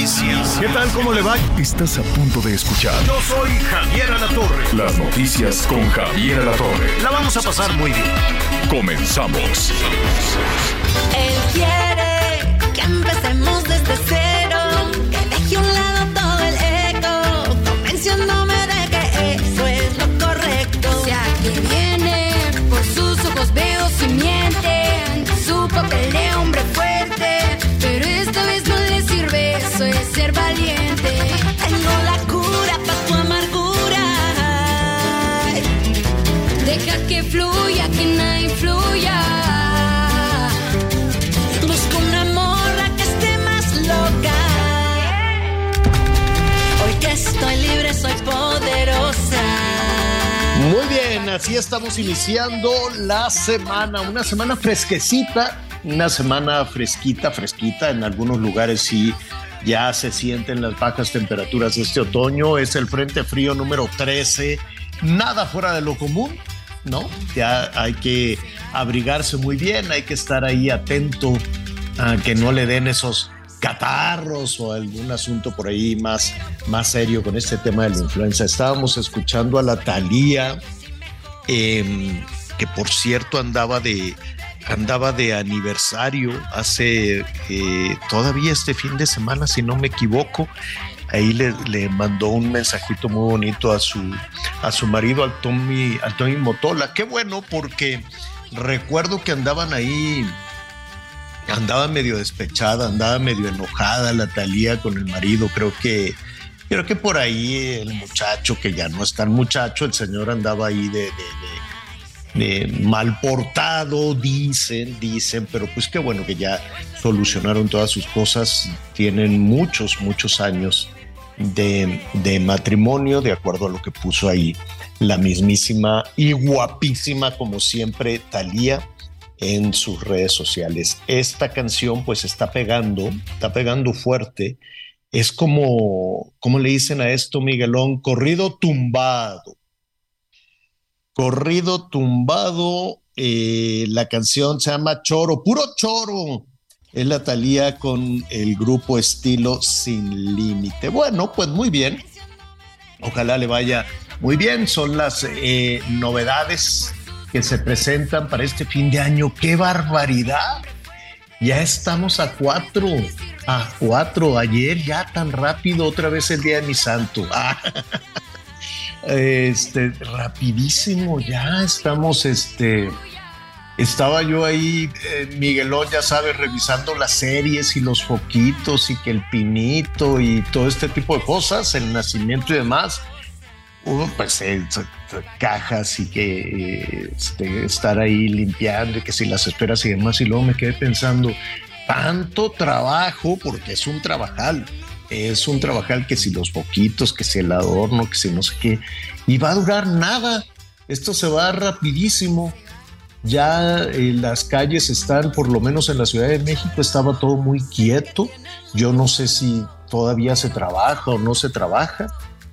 noticias. ¿Qué tal? ¿Cómo le va? Estás a punto de escuchar Yo soy Javier Alatorre. las noticias con Javier Alatorre. La vamos a pasar muy bien. Comenzamos. Él así estamos iniciando la semana, una semana fresquecita, una semana fresquita, fresquita, en algunos lugares sí. Ya se sienten las bajas temperaturas este otoño, es el Frente Frío número 13, nada fuera de lo común, ¿no? Ya hay que abrigarse muy bien, hay que estar ahí atento a que no le den esos catarros o algún asunto por ahí más, más serio con este tema de la influenza. Estábamos escuchando a la Thalía, eh, que por cierto andaba de, andaba de aniversario hace eh, todavía este fin de semana, si no me equivoco. Ahí le, le, mandó un mensajito muy bonito a su, a su marido, al Tommy, al Tommy Motola. Qué bueno, porque recuerdo que andaban ahí andaba medio despechada, andaba medio enojada la Talía con el marido. Creo que, creo que por ahí el muchacho, que ya no es tan muchacho, el señor andaba ahí de, de, de, de mal portado, dicen, dicen, pero pues qué bueno que ya solucionaron todas sus cosas. Tienen muchos, muchos años de, de matrimonio, de acuerdo a lo que puso ahí la mismísima y guapísima, como siempre, Talía en sus redes sociales. Esta canción pues está pegando, está pegando fuerte. Es como, ¿cómo le dicen a esto, Miguelón? Corrido tumbado. Corrido tumbado. Eh, la canción se llama Choro, puro choro. Es la Talía con el grupo estilo Sin Límite. Bueno, pues muy bien. Ojalá le vaya muy bien. Son las eh, novedades que se presentan para este fin de año. ¡Qué barbaridad! Ya estamos a cuatro, a cuatro. Ayer ya tan rápido, otra vez el día de mi santo. Este, rapidísimo, ya estamos, este, estaba yo ahí, eh, Miguelón, ya sabes, revisando las series y los foquitos y que el pinito y todo este tipo de cosas, el nacimiento y demás. Uh, pues eh, cajas y que este, estar ahí limpiando y que si las esperas y demás y luego me quedé pensando tanto trabajo porque es un trabajal es un trabajal que si los poquitos que si el adorno que si no sé qué y va a durar nada. Esto se va rapidísimo. Ya eh, las calles están por lo menos en la Ciudad de México estaba todo muy quieto. Yo no sé si todavía se trabaja o no se trabaja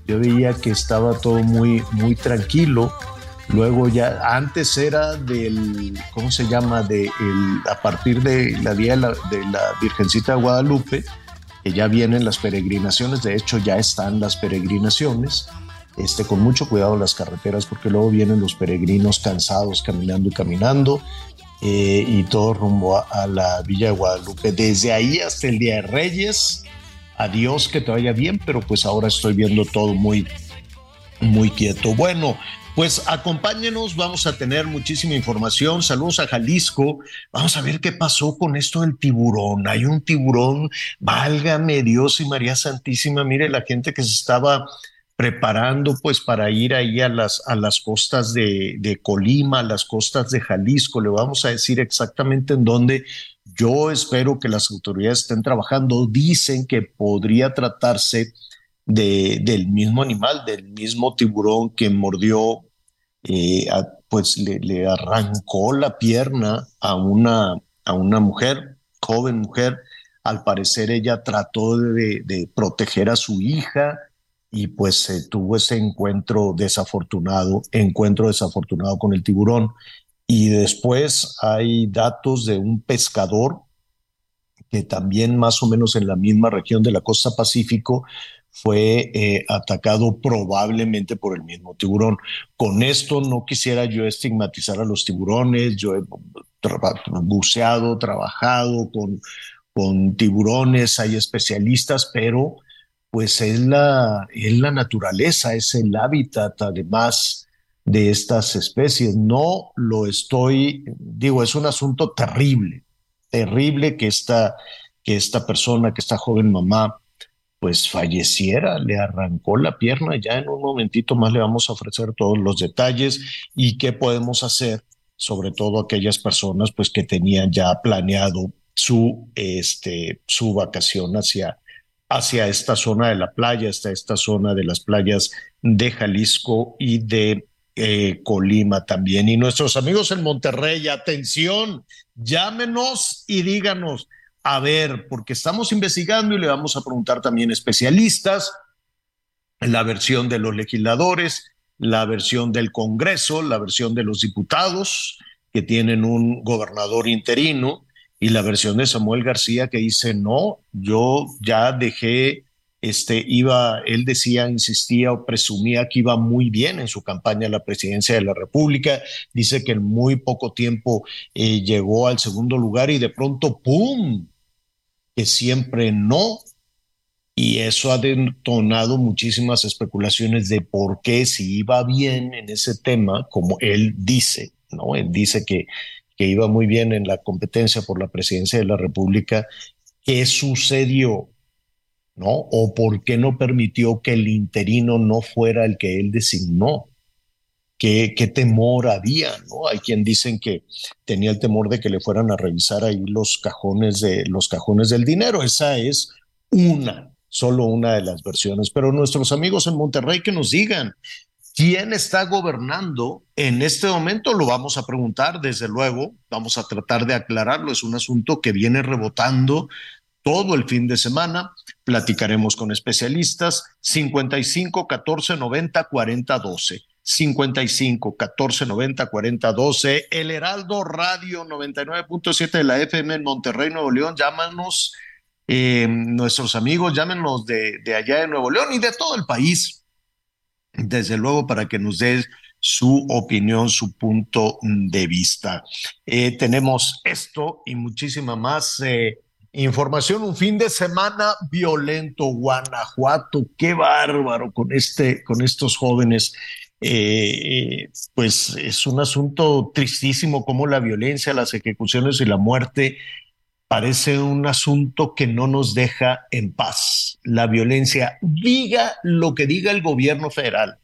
yo veía que estaba todo muy, muy tranquilo. Luego ya, antes era del, ¿cómo se llama? De el, a partir de la día de la, Virgencita de Guadalupe, que ya vienen las peregrinaciones, de hecho ya están las peregrinaciones, este, con mucho cuidado las carreteras, porque luego vienen los peregrinos cansados caminando y caminando, eh, y todo rumbo a, a la Villa de Guadalupe. Desde ahí hasta el Día de Reyes, adiós, que te vaya bien, pero pues ahora estoy viendo todo muy, muy quieto. Bueno, pues acompáñenos, vamos a tener muchísima información. Saludos a Jalisco. Vamos a ver qué pasó con esto del tiburón. Hay un tiburón, válgame Dios y María Santísima. Mire la gente que se estaba preparando pues para ir ahí a las, a las costas de, de Colima, a las costas de Jalisco. Le vamos a decir exactamente en dónde Yo espero que las autoridades estén trabajando. Dicen que podría tratarse de, del mismo animal, del mismo tiburón que mordió, eh, pues le, arrancó la pierna a una, a una mujer, joven mujer. Al parecer ella trató de, de proteger a su hija y pues se tuvo ese encuentro desafortunado, encuentro desafortunado con el tiburón. Y después hay datos de un pescador que también más o menos en la misma región de la costa Pacífico fue eh, atacado probablemente por el mismo tiburón. Con esto no quisiera yo estigmatizar a los tiburones, yo he buceado, trabajado con, con tiburones, hay especialistas, pero pues es la, es la naturaleza, es el hábitat además de estas especies. No lo estoy, digo, es un asunto terrible, terrible que esta, que esta persona, que esta joven mamá, pues falleciera, le arrancó la pierna. Ya en un momentito más le vamos a ofrecer todos los detalles y qué podemos hacer, sobre todo aquellas personas pues que tenían ya planeado su, este, su vacación hacia, hacia esta zona de la playa, hasta esta zona de las playas de Jalisco y de eh, Colima también. Y nuestros amigos en Monterrey, atención, llámenos y díganos, a ver, porque estamos investigando y le vamos a preguntar también especialistas la versión de los legisladores, la versión del Congreso, la versión de los diputados que tienen un gobernador interino y la versión de Samuel García que dice, no, yo ya dejé este, iba, él decía, insistía o presumía que iba muy bien en su campaña a la presidencia de la República. Dice que en muy poco tiempo eh, llegó al segundo lugar y de pronto, ¡pum! que siempre no. Y eso ha detonado muchísimas especulaciones de por qué si iba bien en ese tema, como él dice, ¿no? Él dice que, que iba muy bien en la competencia por la presidencia de la República. ¿Qué sucedió? ¿No? O por qué no permitió que el interino no fuera el que él designó. ¿Qué, temor había? ¿no? Hay quien dicen que tenía el temor de que le fueran a revisar ahí los cajones, de, los cajones del dinero. Esa es una, solo una de las versiones. Pero nuestros amigos en Monterrey que nos digan, ¿Quién está gobernando en este momento? Lo vamos a preguntar, desde luego, vamos a tratar de aclararlo. Es un asunto que viene rebotando todo el fin de semana. Platicaremos con especialistas 55 14 90 40 12. 55 14 90 40 12. El Heraldo Radio 99.7 de la FM en Monterrey, Nuevo León. Llámanos, eh, nuestros amigos, llámenos de, de allá de Nuevo León y de todo el país. Desde luego, para que nos des su opinión, su punto de vista. Eh, tenemos esto y muchísima más. Eh, Información, un fin de semana violento, Guanajuato, qué bárbaro con, este, con estos jóvenes. Eh, pues es un asunto tristísimo como la violencia, las ejecuciones y la muerte parece un asunto que no nos deja en paz. La violencia, diga lo que diga el gobierno federal,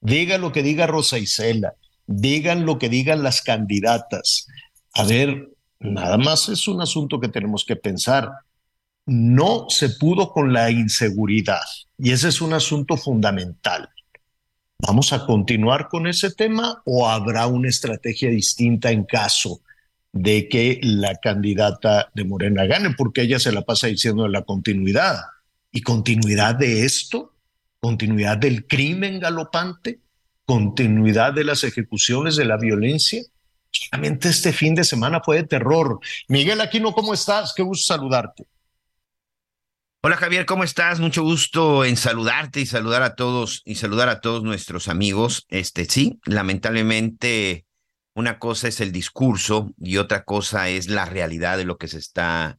diga lo que diga Rosa Isela, digan lo que digan las candidatas. A ver, Nada más es un asunto que tenemos que pensar. No se pudo con la inseguridad y ese es un asunto fundamental. ¿Vamos a continuar con ese tema o habrá una estrategia distinta en caso de que la candidata de Morena gane? Porque ella se la pasa diciendo la continuidad. ¿Y continuidad de esto? ¿Continuidad del crimen galopante? ¿Continuidad de las ejecuciones de la violencia? Este fin de semana fue de terror. Miguel Aquino, ¿cómo estás? Qué gusto saludarte. Hola Javier, ¿cómo estás? Mucho gusto en saludarte y saludar a todos y saludar a todos nuestros amigos. Este sí, lamentablemente una cosa es el discurso y otra cosa es la realidad de lo que se está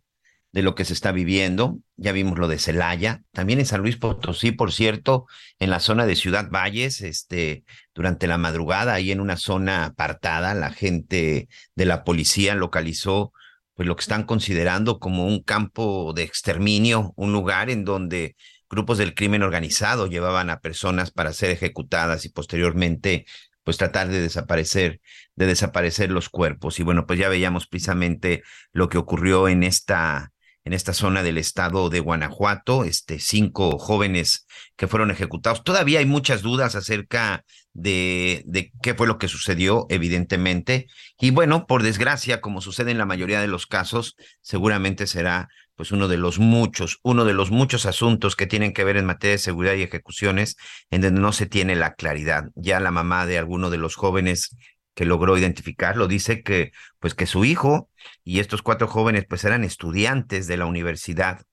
de lo que se está viviendo. Ya vimos lo de Celaya, también en San Luis Potosí, por cierto, en la zona de Ciudad Valles, este, durante la madrugada, ahí en una zona apartada, la gente de la policía localizó pues lo que están considerando como un campo de exterminio, un lugar en donde grupos del crimen organizado llevaban a personas para ser ejecutadas y posteriormente pues tratar de desaparecer, de desaparecer los cuerpos. Y bueno, pues ya veíamos precisamente lo que ocurrió en esta, en esta zona del estado de Guanajuato, este, cinco jóvenes que fueron ejecutados. Todavía hay muchas dudas acerca de, de qué fue lo que sucedió, evidentemente. Y bueno, por desgracia, como sucede en la mayoría de los casos, seguramente será pues uno de los muchos, uno de los muchos asuntos que tienen que ver en materia de seguridad y ejecuciones en donde no se tiene la claridad. Ya la mamá de alguno de los jóvenes que logró identificarlo dice que pues que su hijo y estos cuatro jóvenes pues eran estudiantes de la universidad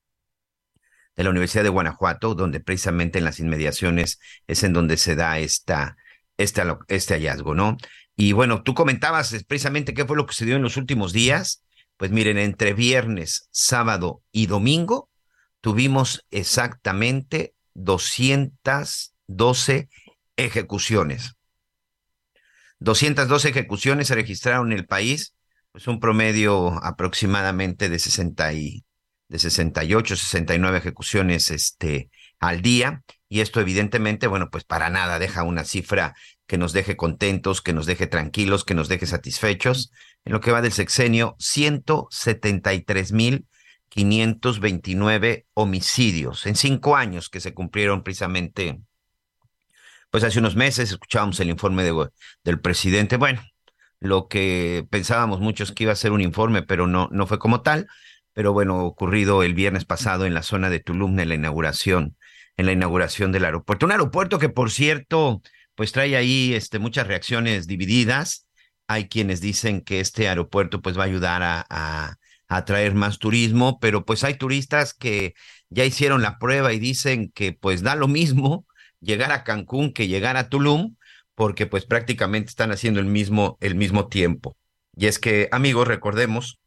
de la Universidad de Guanajuato, donde precisamente en las inmediaciones es en donde se da esta, este, este hallazgo, ¿no? Y bueno, tú comentabas precisamente qué fue lo que se dio en los últimos días. Pues miren, entre viernes, sábado y domingo tuvimos exactamente 212 ejecuciones. 212 ejecuciones se registraron en el país, pues un promedio aproximadamente de, 60 y, de 68, 69 ejecuciones este, al día. Y esto evidentemente, bueno, pues para nada deja una cifra que nos deje contentos, que nos deje tranquilos, que nos deje satisfechos. En lo que va del sexenio, 173.529 homicidios en cinco años que se cumplieron precisamente, pues hace unos meses escuchábamos el informe de, del presidente. Bueno, lo que pensábamos muchos que iba a ser un informe, pero no, no fue como tal. Pero bueno, ocurrido el viernes pasado en la zona de Tulum, en la inauguración, en la inauguración del aeropuerto. Un aeropuerto que, por cierto, pues trae ahí este, muchas reacciones divididas. Hay quienes dicen que este aeropuerto pues va a ayudar a, a, atraer más turismo, pero pues hay turistas que ya hicieron la prueba y dicen que pues da lo mismo llegar a Cancún que llegar a Tulum, porque pues prácticamente están haciendo el mismo, el mismo tiempo. Y es que, amigos, recordemos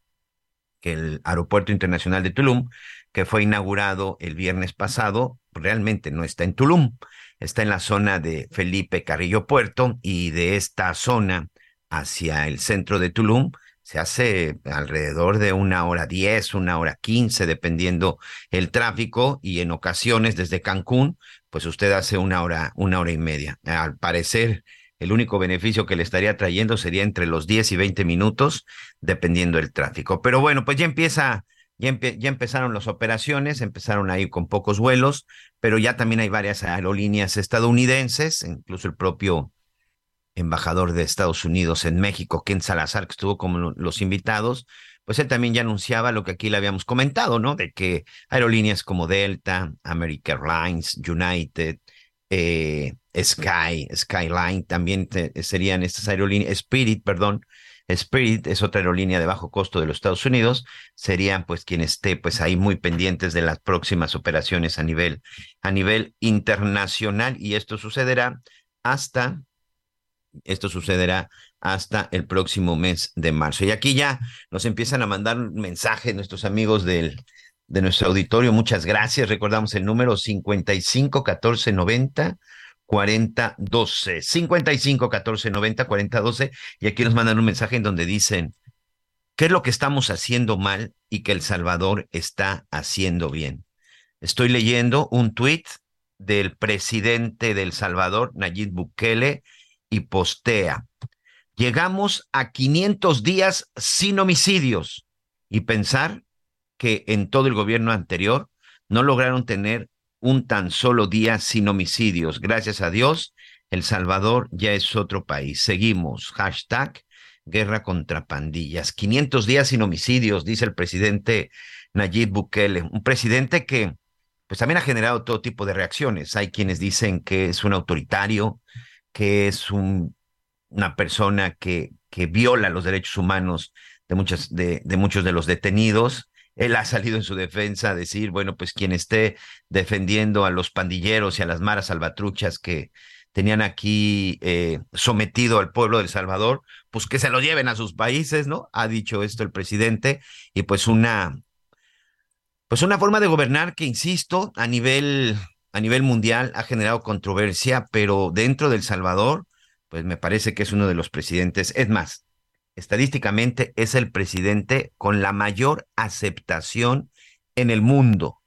que el Aeropuerto Internacional de Tulum, que fue inaugurado el viernes pasado, realmente no está en Tulum está en la zona de Felipe Carrillo Puerto y de esta zona hacia el centro de Tulum se hace alrededor de una hora diez, una hora quince, dependiendo el tráfico, y en ocasiones desde Cancún, pues usted hace una hora, una hora y media. Al parecer, el único beneficio que le estaría trayendo sería entre los 10 y 20 minutos, dependiendo del tráfico. Pero bueno, pues ya empieza ya, empezaron las operaciones, empezaron ahí con pocos vuelos, pero ya también hay varias aerolíneas estadounidenses, incluso el propio embajador de Estados Unidos en México, Ken Salazar, que estuvo como los invitados, pues él también ya anunciaba lo que aquí le habíamos comentado, ¿no? De que aerolíneas como Delta, American Airlines, United, eh, Sky, Skyline, también serían estas aerolíneas, Spirit, perdón, Spirit es otra aerolínea de bajo costo de los Estados Unidos, serían pues quien esté pues ahí muy pendientes de las próximas operaciones a nivel, a nivel internacional y esto sucederá hasta, esto sucederá hasta el próximo mes de marzo. Y aquí ya nos empiezan a mandar mensajes nuestros amigos del, de nuestro auditorio. Muchas gracias. Recordamos el número 55 14 90 4012 55 14 90 40 12 y aquí nos mandan un mensaje en donde dicen qué es lo que estamos haciendo mal y que El Salvador está haciendo bien. Estoy leyendo un tuit del presidente del Salvador, Nayib Bukele, y postea, llegamos a 500 días sin homicidios y pensar que en todo el gobierno anterior no lograron tener un tan solo día sin homicidios. Gracias a Dios, El Salvador ya es otro país. Seguimos. Hashtag guerra contra pandillas. 500 días sin homicidios, dice el presidente Nayib Bukele. Un presidente que pues también ha generado todo tipo de reacciones. Hay quienes dicen que es un autoritario, que es un, una persona que, que viola los derechos humanos de, muchas, de, de muchos de los detenidos él ha salido en su defensa a decir, bueno, pues quien esté defendiendo a los pandilleros y a las maras salvatruchas que tenían aquí eh, sometido al pueblo del Salvador, pues que se lo lleven a sus países, ¿no? Ha dicho esto el presidente y pues una, pues una forma de gobernar que, insisto, a nivel, a nivel mundial ha generado controversia, pero dentro del Salvador, pues me parece que es uno de los presidentes, es más, estadísticamente es el presidente con la mayor aceptación en el mundo.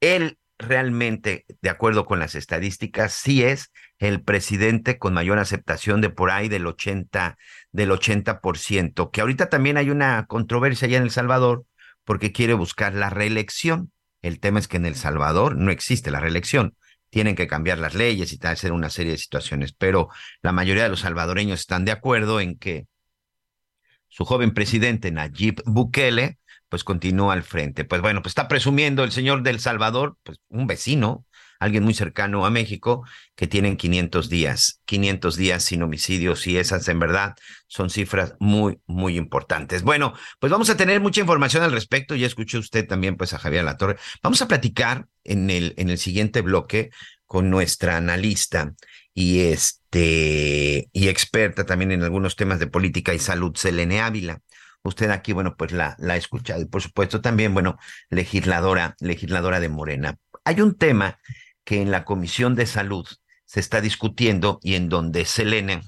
Él realmente, de acuerdo con las estadísticas, sí es el presidente con mayor aceptación de por ahí del 80, del 80%, que ahorita también hay una controversia allá en El Salvador porque quiere buscar la reelección. El tema es que en El Salvador no existe la reelección. Tienen que cambiar las leyes y hacer una serie de situaciones, pero la mayoría de los salvadoreños están de acuerdo en que su joven presidente Nayib Bukele pues continúa al frente. Pues bueno, pues está presumiendo el señor del Salvador, pues un vecino, alguien muy cercano a México, que tienen 500 días, 500 días sin homicidios y esas en verdad son cifras muy, muy importantes. Bueno, pues vamos a tener mucha información al respecto. Ya escuchó usted también pues a Javier Latorre. Vamos a platicar en el, en el siguiente bloque con nuestra analista y este y experta también en algunos temas de política y salud, Selene Ávila. Usted aquí, bueno, pues la, la ha escuchado. Y por supuesto también, bueno, legisladora, legisladora de Morena. Hay un tema que en la Comisión de Salud se está discutiendo y en donde Selene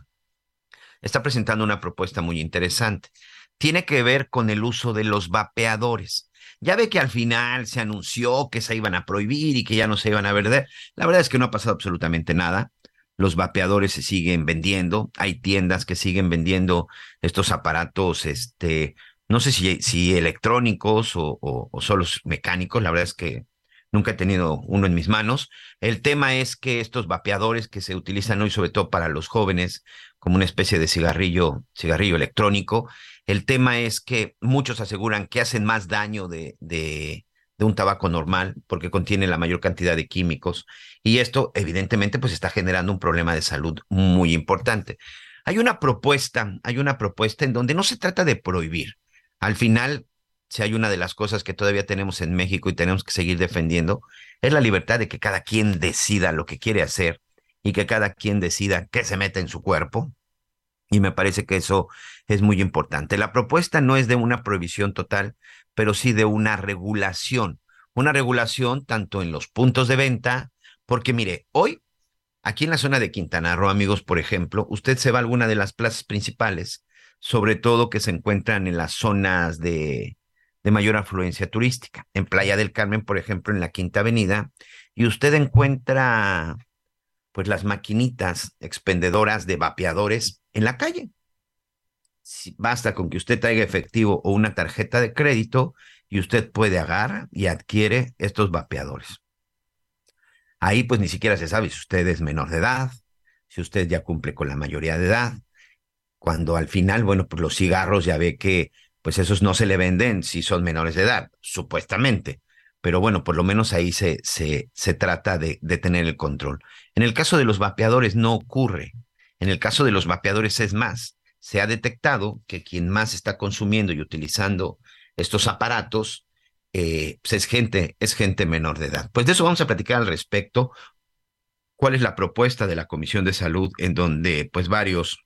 está presentando una propuesta muy interesante. Tiene que ver con el uso de los vapeadores. Ya ve que al final se anunció que se iban a prohibir y que ya no se iban a vender. La verdad es que no ha pasado absolutamente nada los vapeadores se siguen vendiendo, hay tiendas que siguen vendiendo estos aparatos, este, no sé si, si electrónicos o, o, solo mecánicos, la verdad es que nunca he tenido uno en mis manos. El tema es que estos vapeadores que se utilizan hoy, sobre todo para los jóvenes, como una especie de cigarrillo, cigarrillo electrónico, el tema es que muchos aseguran que hacen más daño de, de, de un tabaco normal porque contiene la mayor cantidad de químicos y esto evidentemente pues está generando un problema de salud muy importante. Hay una propuesta, hay una propuesta en donde no se trata de prohibir. Al final, si hay una de las cosas que todavía tenemos en México y tenemos que seguir defendiendo, es la libertad de que cada quien decida lo que quiere hacer y que cada quien decida qué se mete en su cuerpo. Y me parece que eso es muy importante. La propuesta no es de una prohibición total, pero sí de una regulación. Una regulación tanto en los puntos de venta, porque mire, hoy, aquí en la zona de Quintana Roo, amigos, por ejemplo, usted se va a alguna de las plazas principales, sobre todo que se encuentran en las zonas de, de mayor afluencia turística. En Playa del Carmen, por ejemplo, en la Quinta Avenida, y usted encuentra pues las maquinitas expendedoras de vapeadores en la calle basta con que usted traiga efectivo o una tarjeta de crédito y usted puede agarrar y adquiere estos vapeadores. Ahí pues ni siquiera se sabe si usted es menor de edad, si usted ya cumple con la mayoría de edad. Cuando al final, bueno, pues los cigarros ya ve que pues esos no se le venden si son menores de edad, supuestamente. Pero bueno, por lo menos ahí se, se, se trata de, de tener el control. En el caso de los vapeadores no ocurre. En el caso de los vapeadores es más se ha detectado que quien más está consumiendo y utilizando estos aparatos eh, pues es gente, es gente menor de edad. Pues de eso vamos a platicar al respecto. ¿Cuál es la propuesta de la Comisión de Salud en donde pues varios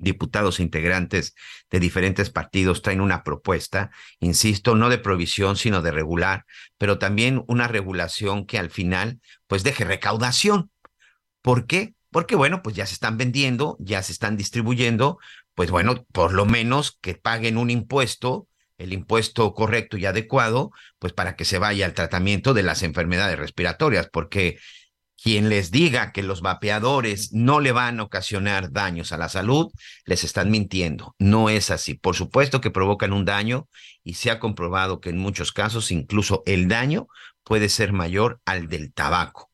diputados e integrantes de diferentes partidos traen una propuesta, insisto, no de provisión, sino de regular, pero también una regulación que al final pues deje recaudación. ¿Por qué? Porque bueno, pues ya se están vendiendo, ya se están distribuyendo, pues bueno, por lo menos que paguen un impuesto, el impuesto correcto y adecuado, pues para que se vaya al tratamiento de las enfermedades respiratorias, porque quien les diga que los vapeadores no le van a ocasionar daños a la salud, les están mintiendo. No es así. Por supuesto que provocan un daño y se ha comprobado que en muchos casos incluso el daño puede ser mayor al del tabaco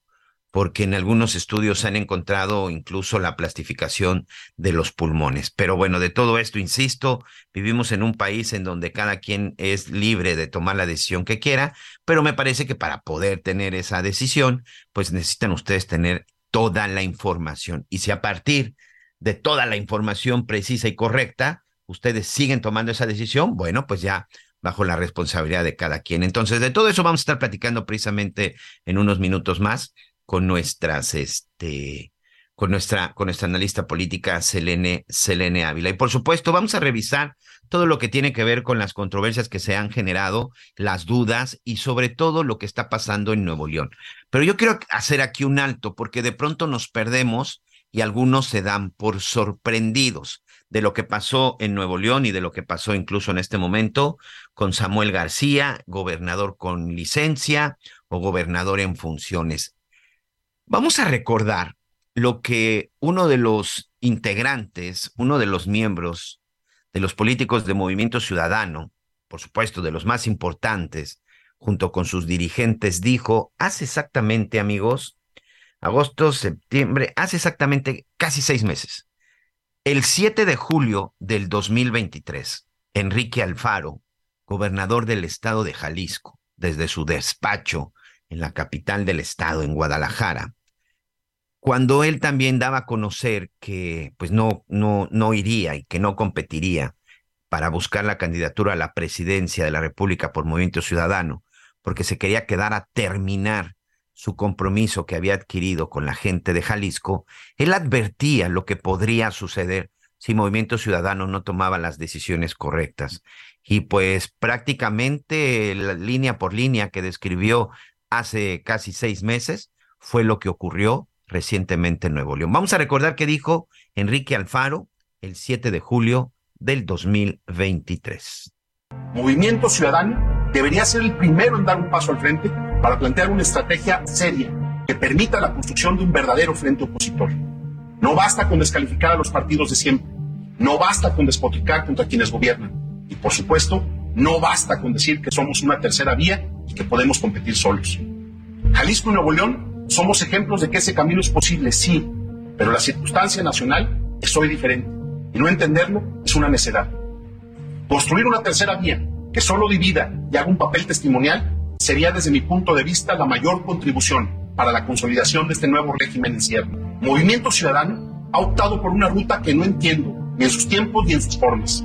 porque en algunos estudios han encontrado incluso la plastificación de los pulmones. Pero bueno, de todo esto, insisto, vivimos en un país en donde cada quien es libre de tomar la decisión que quiera, pero me parece que para poder tener esa decisión, pues necesitan ustedes tener toda la información. Y si a partir de toda la información precisa y correcta, ustedes siguen tomando esa decisión, bueno, pues ya bajo la responsabilidad de cada quien. Entonces, de todo eso vamos a estar platicando precisamente en unos minutos más con nuestras, este, con nuestra, con nuestra analista política Selene, Selene Ávila. Y por supuesto, vamos a revisar todo lo que tiene que ver con las controversias que se han generado, las dudas y sobre todo lo que está pasando en Nuevo León. Pero yo quiero hacer aquí un alto porque de pronto nos perdemos y algunos se dan por sorprendidos. de lo que pasó en Nuevo León y de lo que pasó incluso en este momento con Samuel García, gobernador con licencia o gobernador en funciones. Vamos a recordar lo que uno de los integrantes, uno de los miembros de los políticos de Movimiento Ciudadano, por supuesto de los más importantes, junto con sus dirigentes, dijo hace exactamente, amigos, agosto, septiembre, hace exactamente casi seis meses. El 7 de julio del 2023, Enrique Alfaro, gobernador del estado de Jalisco, desde su despacho en la capital del estado, en Guadalajara, cuando él también daba a conocer que pues no, no, no iría y que no competiría para buscar la candidatura a la presidencia de la República por Movimiento Ciudadano, porque se quería quedar a terminar su compromiso que había adquirido con la gente de Jalisco, él advertía lo que podría suceder si Movimiento Ciudadano no tomaba las decisiones correctas. Y pues prácticamente línea por línea que describió hace casi seis meses fue lo que ocurrió recientemente en Nuevo León. Vamos a recordar que dijo Enrique Alfaro el 7 de julio del 2023. Movimiento Ciudadano debería ser el primero en dar un paso al frente para plantear una estrategia seria que permita la construcción de un verdadero frente opositor. No basta con descalificar a los partidos de siempre, no basta con despotricar contra quienes gobiernan y, por supuesto, no basta con decir que somos una tercera vía que podemos competir solos. Jalisco y Nuevo León somos ejemplos de que ese camino es posible, sí, pero la circunstancia nacional es hoy diferente y no entenderlo es una necedad. Construir una tercera vía que solo divida y haga un papel testimonial sería desde mi punto de vista la mayor contribución para la consolidación de este nuevo régimen en cierre. Movimiento Ciudadano ha optado por una ruta que no entiendo, ni en sus tiempos ni en sus formas.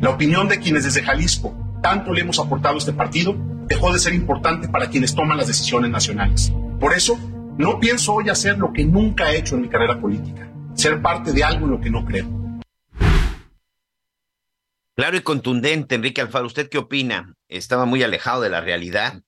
La opinión de quienes desde Jalisco tanto le hemos aportado a este partido dejó de ser importante para quienes toman las decisiones nacionales. Por eso, no pienso hoy hacer lo que nunca he hecho en mi carrera política, ser parte de algo en lo que no creo. Claro y contundente, Enrique Alfaro, ¿usted qué opina? Estaba muy alejado de la realidad,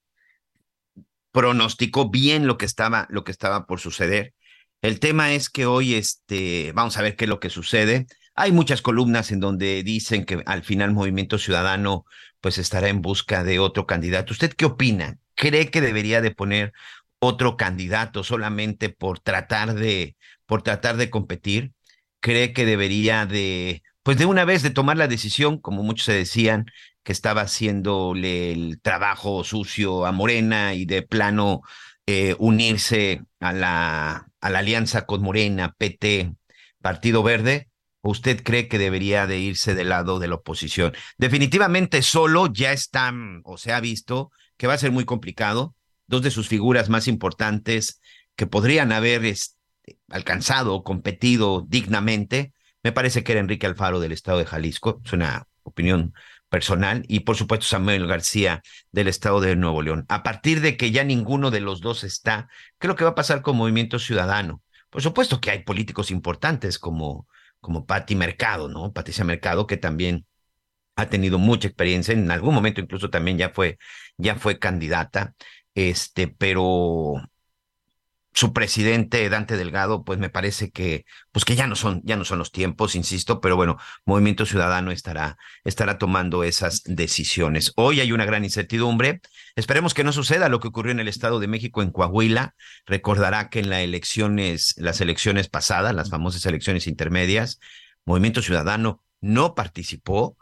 pronosticó bien lo que estaba, lo que estaba por suceder. El tema es que hoy, este, vamos a ver qué es lo que sucede. Hay muchas columnas en donde dicen que al final Movimiento Ciudadano pues estará en busca de otro candidato. ¿Usted qué opina? ¿Cree que debería de poner otro candidato solamente por tratar de por tratar de competir? ¿Cree que debería de pues de una vez de tomar la decisión, como muchos se decían, que estaba haciéndole el trabajo sucio a Morena y de plano eh, unirse a la, a la alianza con Morena, PT, Partido Verde? ¿O usted cree que debería de irse del lado de la oposición? Definitivamente solo ya está o se ha visto que va a ser muy complicado. Dos de sus figuras más importantes que podrían haber este, alcanzado competido dignamente me parece que era Enrique Alfaro del estado de Jalisco, es una opinión personal, y por supuesto Samuel García del estado de Nuevo León. A partir de que ya ninguno de los dos está, creo que va a pasar con Movimiento Ciudadano. Por supuesto que hay políticos importantes como, como Patti Mercado, ¿no? Patricia Mercado, que también ha tenido mucha experiencia, en algún momento incluso también ya fue, ya fue candidata, este, pero su presidente Dante Delgado, pues me parece que, pues que ya no son, ya no son los tiempos, insisto, pero bueno, Movimiento Ciudadano estará, estará tomando esas decisiones. Hoy hay una gran incertidumbre. Esperemos que no suceda lo que ocurrió en el Estado de México, en Coahuila. Recordará que en las elecciones, las elecciones pasadas, las famosas elecciones intermedias, Movimiento Ciudadano no participó.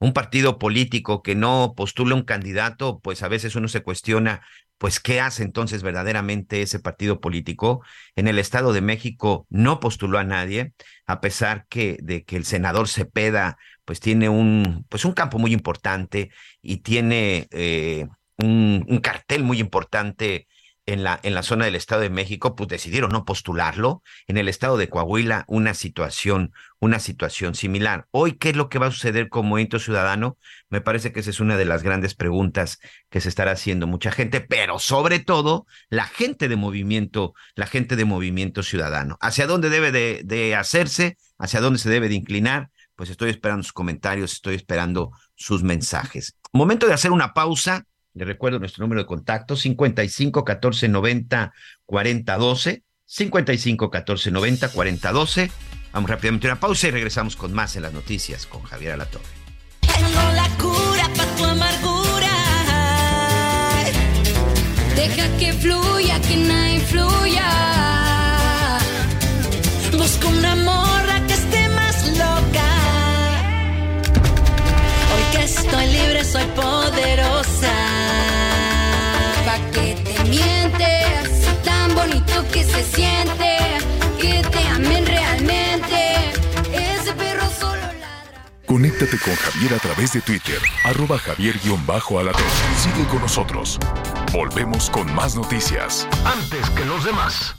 Un partido político que no postula un candidato, pues a veces uno se cuestiona pues ¿qué hace entonces verdaderamente ese partido político? En el Estado de México no postuló a nadie, a pesar que de que el senador Cepeda pues tiene un pues un campo muy importante y tiene eh, un, un, cartel muy importante en la, en la zona del Estado de México, pues decidieron no postularlo. En el Estado de Coahuila, una situación, una situación similar. Hoy, ¿qué es lo que va a suceder con Movimiento Ciudadano? Me parece que esa es una de las grandes preguntas que se estará haciendo mucha gente, pero sobre todo la gente de movimiento, la gente de Movimiento Ciudadano. ¿Hacia dónde debe de, de hacerse? ¿Hacia dónde se debe de inclinar? Pues estoy esperando sus comentarios, estoy esperando sus mensajes. Momento de hacer una pausa le recuerdo nuestro número de contacto, 55 14 90 40 12, 55 14 90 40 12. Vamos rápidamente a una pausa y regresamos con más en las noticias con Javier Alatorre. Tengo la cura para tu amargura. Deja que fluya, que nada influya. Busco una morra que esté más loca. Hoy que estoy libre, soy poderosa. Que se siente. Que te amen realmente. Ese perro solo ladra. Conéctate con Javier a través de Twitter, arroba javier-alatón. Sigue con nosotros. Volvemos con más noticias. Antes que los demás.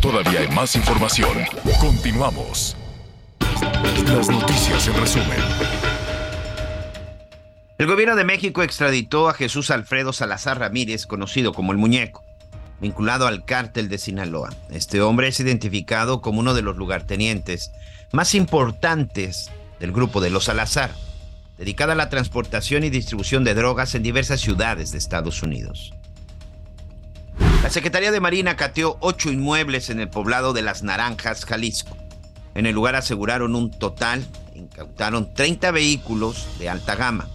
Todavía hay más información. Continuamos. Las noticias en resumen. El gobierno de México extraditó a Jesús Alfredo Salazar Ramírez, conocido como el Muñeco, vinculado al cártel de Sinaloa. Este hombre es identificado como uno de los lugartenientes más importantes del grupo de los Salazar, dedicada a la transportación y distribución de drogas en diversas ciudades de Estados Unidos. La Secretaría de Marina cateó ocho inmuebles en el poblado de Las Naranjas, Jalisco. En el lugar aseguraron un total, incautaron 30 vehículos de alta gama,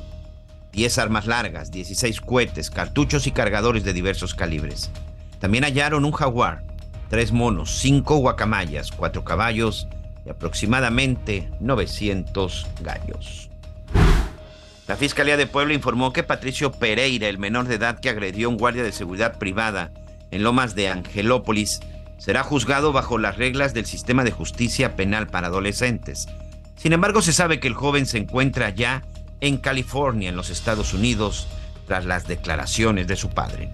10 armas largas, 16 cohetes, cartuchos y cargadores de diversos calibres. También hallaron un jaguar, tres monos, cinco guacamayas, cuatro caballos y aproximadamente 900 gallos. La Fiscalía de Puebla informó que Patricio Pereira, el menor de edad que agredió a un guardia de seguridad privada en Lomas de Angelópolis, será juzgado bajo las reglas del sistema de justicia penal para adolescentes. Sin embargo, se sabe que el joven se encuentra ya en California, en los Estados Unidos, tras las declaraciones de su padre.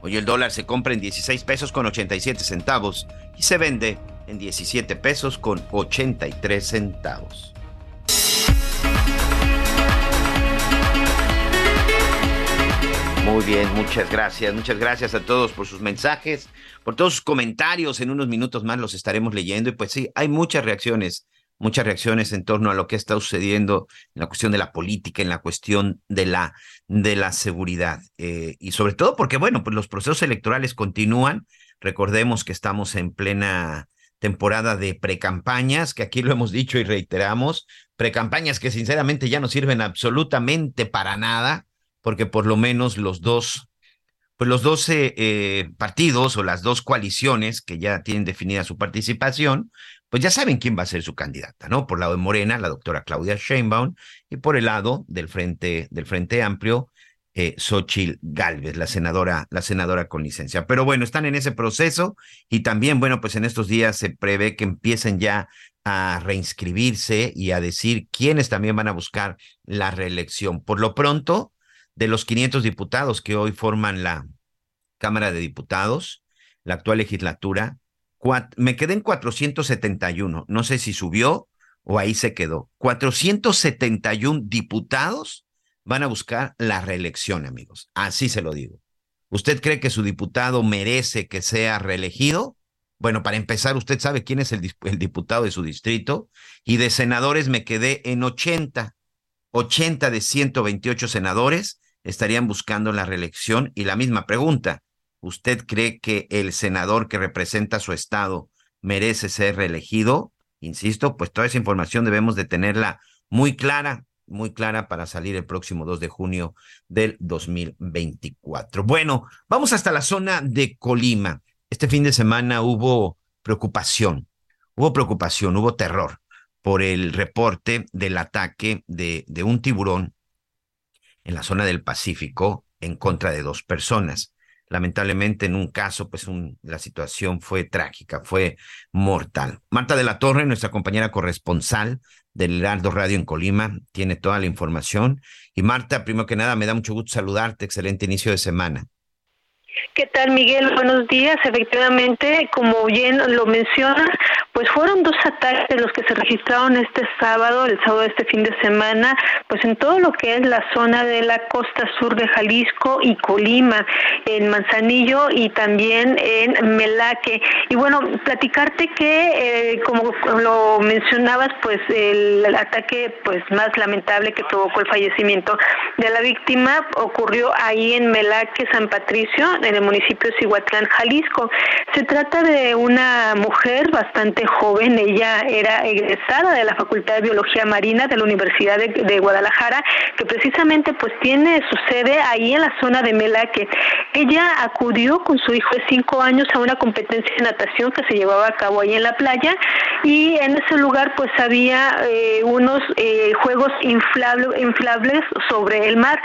Hoy el dólar se compra en 16 pesos con 87 centavos y se vende en 17 pesos con 83 centavos. Muy bien, muchas gracias. Muchas gracias a todos por sus mensajes, por todos sus comentarios. En unos minutos más los estaremos leyendo. Y pues sí, hay muchas reacciones, muchas reacciones en torno a lo que está sucediendo en la cuestión de la política, en la cuestión de la, de la seguridad. Eh, y sobre todo porque, bueno, pues los procesos electorales continúan. Recordemos que estamos en plena temporada de precampañas, que aquí lo hemos dicho y reiteramos, precampañas que sinceramente ya no sirven absolutamente para nada porque por lo menos los dos, pues los dos eh, partidos o las dos coaliciones que ya tienen definida su participación, pues ya saben quién va a ser su candidata, ¿no? Por el lado de Morena, la doctora Claudia Sheinbaum, y por el lado del Frente, del Frente Amplio, eh, Xochitl Galvez, la senadora, la senadora con licencia. Pero bueno, están en ese proceso y también, bueno, pues en estos días se prevé que empiecen ya a reinscribirse y a decir quiénes también van a buscar la reelección. Por lo pronto, de los 500 diputados que hoy forman la Cámara de Diputados, la actual legislatura, me quedé en 471. No sé si subió o ahí se quedó. 471 diputados van a buscar la reelección, amigos. Así se lo digo. ¿Usted cree que su diputado merece que sea reelegido? Bueno, para empezar, usted sabe quién es el, el diputado de su distrito y de senadores me quedé en 80. 80 de 128 senadores estarían buscando la reelección. Y la misma pregunta, ¿usted cree que el senador que representa su estado merece ser reelegido? Insisto, pues toda esa información debemos de tenerla muy clara, muy clara para salir el próximo 2 de junio del 2024. Bueno, vamos hasta la zona de Colima. Este fin de semana hubo preocupación, hubo preocupación, hubo terror por el reporte del ataque de, de un tiburón en la zona del Pacífico en contra de dos personas. Lamentablemente, en un caso, pues la situación fue trágica, fue mortal. Marta de la Torre, nuestra compañera corresponsal del Heraldo Radio en Colima, tiene toda la información. Y Marta, primero que nada, me da mucho gusto saludarte. Excelente inicio de semana. ¿Qué tal, Miguel? Buenos días. Efectivamente, como bien lo mencionas, pues fueron dos ataques los que se registraron este sábado, el sábado de este fin de semana, pues en todo lo que es la zona de la costa sur de Jalisco y Colima, en Manzanillo y también en Melaque. Y bueno, platicarte que, eh, como lo mencionabas, pues el, el ataque pues más lamentable que provocó el fallecimiento de la víctima ocurrió ahí en Melaque, San Patricio, en el municipio de Cihuatlán, Jalisco. Se trata de una mujer bastante joven. Ella era egresada de la Facultad de Biología Marina de la Universidad de, Guadalajara, que precisamente pues tiene su sede ahí en la zona de Melaque. Ella acudió con su hijo de cinco años a una competencia de natación que se llevaba a cabo ahí en la playa y en ese lugar pues había eh, unos eh, juegos inflable- inflables sobre el mar.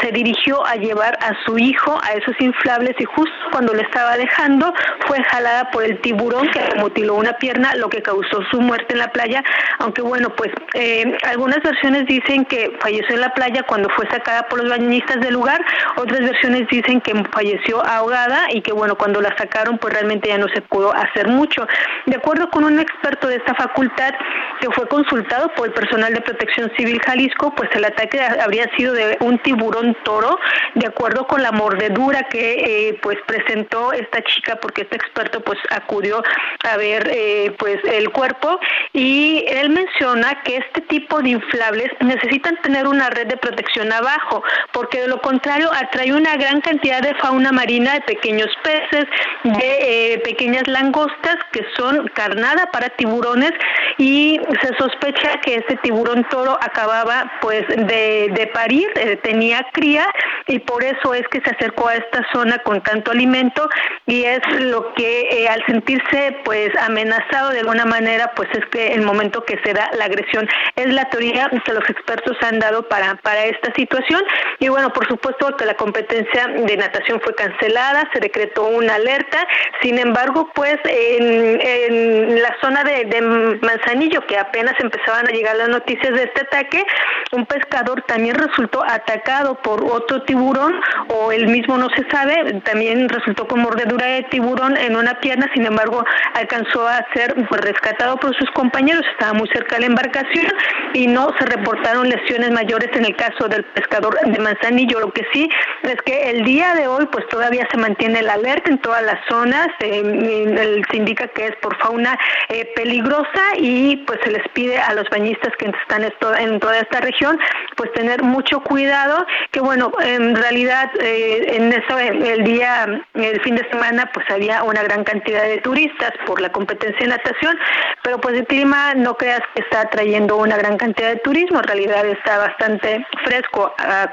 Se dirigió a llevar a su hijo a esos inflables y justo cuando le estaba dejando fue jalada por el tiburón que mutiló una pierna, lo que causó su muerte en la playa, aunque bueno, pues eh, algunas versiones dicen que falleció en la playa cuando fue sacada por los bañistas del lugar, otras versiones dicen que falleció ahogada y que bueno, cuando la sacaron pues realmente ya no se pudo hacer mucho. De acuerdo con un experto de esta facultad que fue consultado por el personal de Protección Civil Jalisco, pues el ataque habría sido de un tiburón toro, de acuerdo con la mordedura que eh, pues presentó esta chica, porque este experto pues acudió a ver eh, pues el cuerpo. Y él menciona que este tipo de inflables necesitan tener una red de protección abajo, porque de lo contrario atrae una gran cantidad de fauna marina, de pequeños peces, de eh, pequeñas langostas que son carnada para tiburones y se sospecha que este tiburón toro acababa pues de, parir, eh, tenía cría y por eso es que se acercó a esta zona con tanto alimento y es lo que eh, al sentirse pues amenazado de alguna manera pues es que el momento que se da la agresión. Es la teoría que los expertos han dado para, para esta situación. Y bueno por supuesto que la competencia de natación fue cancelada, se decretó una alerta, sin embargo pues en, en la zona de, de Manzanillo que apenas empezaban a llegar las noticias de este ataque, un pescador también resultó atacado por otro tiburón o el mismo no se sabe, también resultó con mordedura de tiburón en una pierna, sin embargo alcanzó a ser pues, rescatado por sus compañeros, estaba muy cerca de la embarcación y no se reportaron lesiones mayores en el caso del pescador de Manzanillo. Lo que sí es que el día de hoy pues todavía se mantiene la alerta en todas las zonas, eh, se indica que es por fauna eh, peligrosa y pues se les pide a los bañistas que están en toda esta región pues tener mucho cuidado, que bueno, en realidad eh, en eso el día, el fin de semana pues había una gran cantidad de turistas por la competencia de natación, pero pues el clima no creas que está trayendo una gran cantidad de turismo, en realidad está bastante fresco a,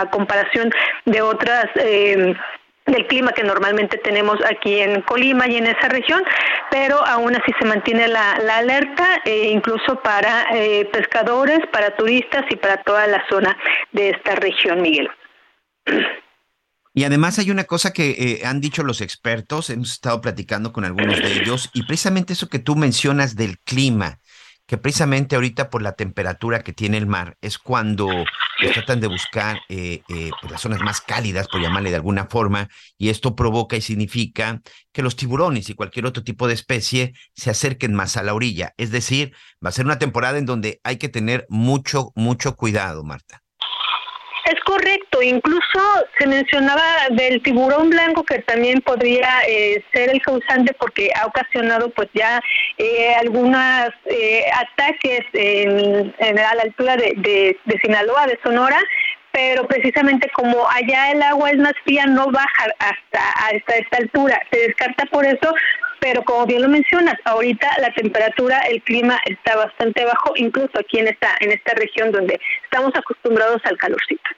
a comparación de otras eh, del clima que normalmente tenemos aquí en Colima y en esa región, pero aún así se mantiene la, alerta, eh, incluso para eh, pescadores, para turistas y para toda la zona de esta región, Miguel. Y además hay una cosa que eh, han dicho los expertos, hemos estado platicando con algunos de ellos, y precisamente eso que tú mencionas del clima, que precisamente ahorita por la temperatura que tiene el mar es cuando tratan de buscar eh, eh, pues, las zonas más cálidas, por llamarle de alguna forma, y esto provoca y significa que los tiburones y cualquier otro tipo de especie se acerquen más a la orilla. Es decir, va a ser una temporada en donde hay que tener mucho, mucho cuidado, Marta. Es correcto, incluso se mencionaba del tiburón blanco que también podría eh, ser el causante porque ha ocasionado pues ya eh, algunos ataques en, a la altura de, de- de Sinaloa, de Sonora, pero precisamente como allá el agua es más fría no baja hasta, hasta esta altura, se descarta por eso, pero como bien lo mencionas, ahorita la temperatura, el clima está bastante bajo, incluso aquí en esta, en esta región donde estamos acostumbrados al calorcito.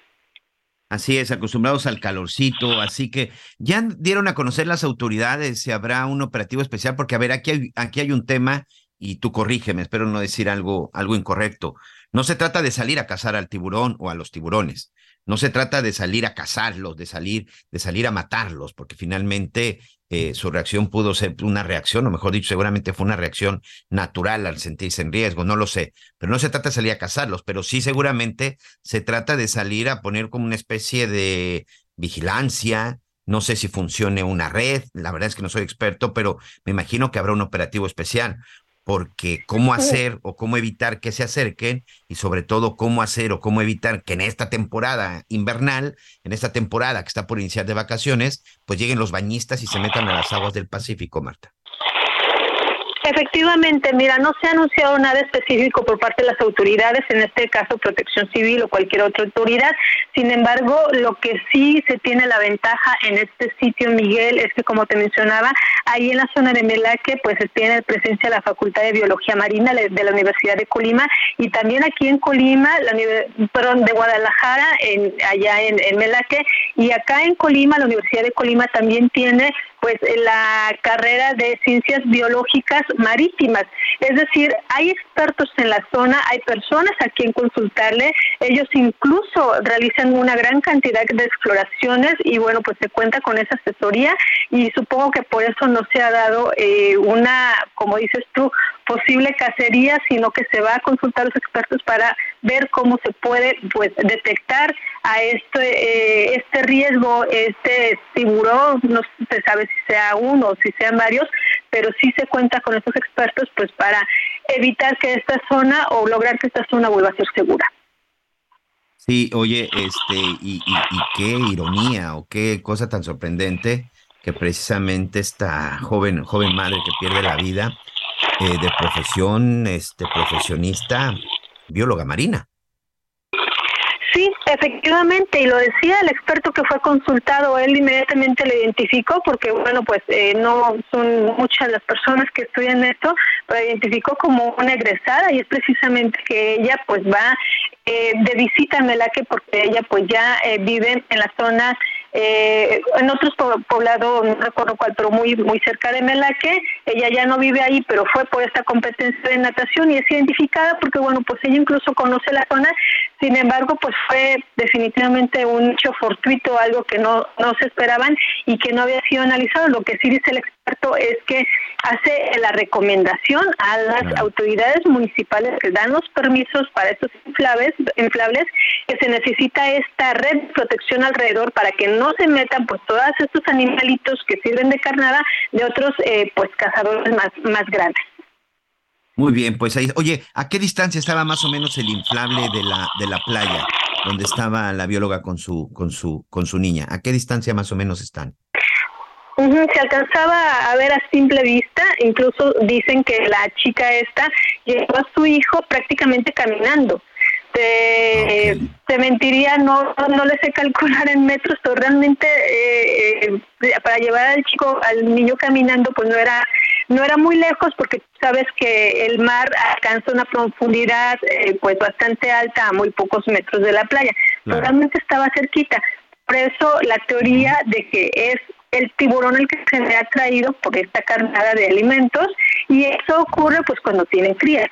Así es, acostumbrados al calorcito, así que ya dieron a conocer las autoridades si habrá un operativo especial, porque a ver, aquí hay, aquí hay un tema, y tú corrígeme, espero no decir algo, algo incorrecto. No se trata de salir a cazar al tiburón o a los tiburones, no se trata de salir a cazarlos, de salir, de salir a matarlos, porque finalmente eh, su reacción pudo ser una reacción, o mejor dicho, seguramente fue una reacción natural al sentirse en riesgo, no lo sé, pero no se trata de salir a cazarlos, pero sí seguramente se trata de salir a poner como una especie de vigilancia, no sé si funcione una red, la verdad es que no soy experto, pero me imagino que habrá un operativo especial, porque cómo hacer o cómo evitar que se acerquen y sobre todo cómo hacer o cómo evitar que en esta temporada invernal, en esta temporada que está por iniciar de vacaciones, pues lleguen los bañistas y se metan a las aguas del Pacífico, Marta. Efectivamente, mira, no se ha anunciado nada específico por parte de las autoridades, en este caso Protección Civil o cualquier otra autoridad. Sin embargo, lo que sí se tiene la ventaja en este sitio, Miguel, es que como te mencionaba, Ahí en la zona de Melaque, pues tiene presencia la Facultad de Biología Marina de la Universidad de Colima y también aquí en Colima, la, perdón, de Guadalajara, allá en, Melaque, y acá en Colima, la Universidad de Colima también tiene pues la carrera de ciencias biológicas marítimas. Es decir, hay expertos en la zona, hay personas a quien consultarle, ellos incluso realizan una gran cantidad de exploraciones y bueno, pues se cuenta con esa asesoría y supongo que por eso no se ha dado eh, una, como dices tú, posible cacería, sino que se va a consultar a los expertos para ver cómo se puede pues detectar a este eh, este riesgo, este tiburón, no se sabe si sea uno o si sean varios, pero sí se cuenta con estos expertos pues para evitar que esta zona o lograr que esta zona vuelva a ser segura. Sí, oye, este, y, y qué ironía o qué cosa tan sorprendente que precisamente esta joven, joven madre que pierde la vida, eh, de profesión, este, profesionista, bióloga marina. Sí, efectivamente, y lo decía el experto que fue consultado, él inmediatamente le identificó, porque bueno, pues eh, no son muchas las personas que estudian esto, pero identificó como una egresada y es precisamente que ella pues va eh, de visita a Melaque porque ella pues ya vive en la zona eh, en otros poblados, no recuerdo cuál, pero muy muy cerca de Melaque, ella ya no vive ahí, pero fue por esta competencia de natación y es identificada porque, bueno, pues ella incluso conoce la zona, sin embargo, pues fue definitivamente un hecho fortuito, algo que no, no se esperaban y que no había sido analizado. Lo que sí dice el experto es que hace la recomendación a las autoridades municipales que dan los permisos para estos inflables, inflables, que se necesita esta red de protección alrededor para que no se metan pues todos estos animalitos que sirven de carnada de otros eh, pues cazadores más, más grandes. Muy bien, pues ahí, oye, ¿a qué distancia estaba más o menos el inflable de la, de la playa donde estaba la bióloga con su, con su, con su niña? ¿A qué distancia más o menos están? Se alcanzaba a ver a simple vista, incluso dicen que la chica esta llevó a su hijo prácticamente caminando. Se, se mentiría, no, no le sé calcular en metros, pero realmente eh, eh, para llevar al chico, al niño caminando, pues no era no era muy lejos porque sabes que el mar alcanza una profundidad eh, pues bastante alta a muy pocos metros de la playa. Realmente estaba cerquita. Por eso la teoría de que es el tiburón el que se le ha traído por esta carnada de alimentos y eso ocurre pues cuando tienen crías.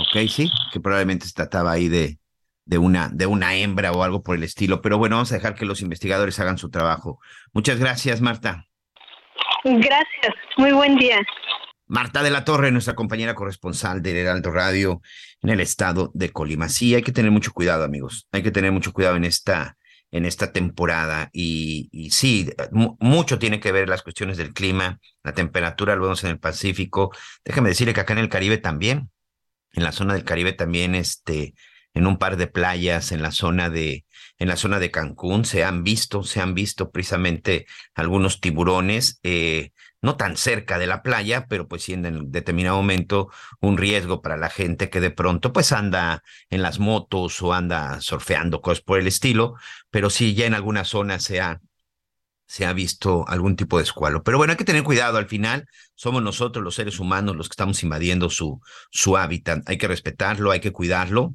Ok, sí, que probablemente se trataba ahí de, de, una, de una hembra o algo por el estilo, pero bueno, vamos a dejar que los investigadores hagan su trabajo. Muchas gracias, Marta. Gracias, muy buen día. Marta de la Torre, nuestra compañera corresponsal del Heraldo Radio en el estado de Colima. Sí, hay que tener mucho cuidado, amigos. Hay que tener mucho cuidado en esta, en esta temporada. Y, sí, mucho tiene que ver las cuestiones del clima, la temperatura, lo vemos en el Pacífico. Déjame decirle que acá en el Caribe también, en la zona del Caribe también, este, en un par de playas, en la zona de, en la zona de Cancún, se han visto, se han visto precisamente algunos tiburones. Eh, no tan cerca de la playa, pero pues sí en determinado momento un riesgo para la gente que de pronto pues anda en las motos o anda surfeando, cosas por el estilo, pero sí ya en alguna zona se ha, se ha visto algún tipo de escualo. Pero bueno, hay que tener cuidado, al final somos nosotros los seres humanos los que estamos invadiendo su, su hábitat, hay que respetarlo, hay que cuidarlo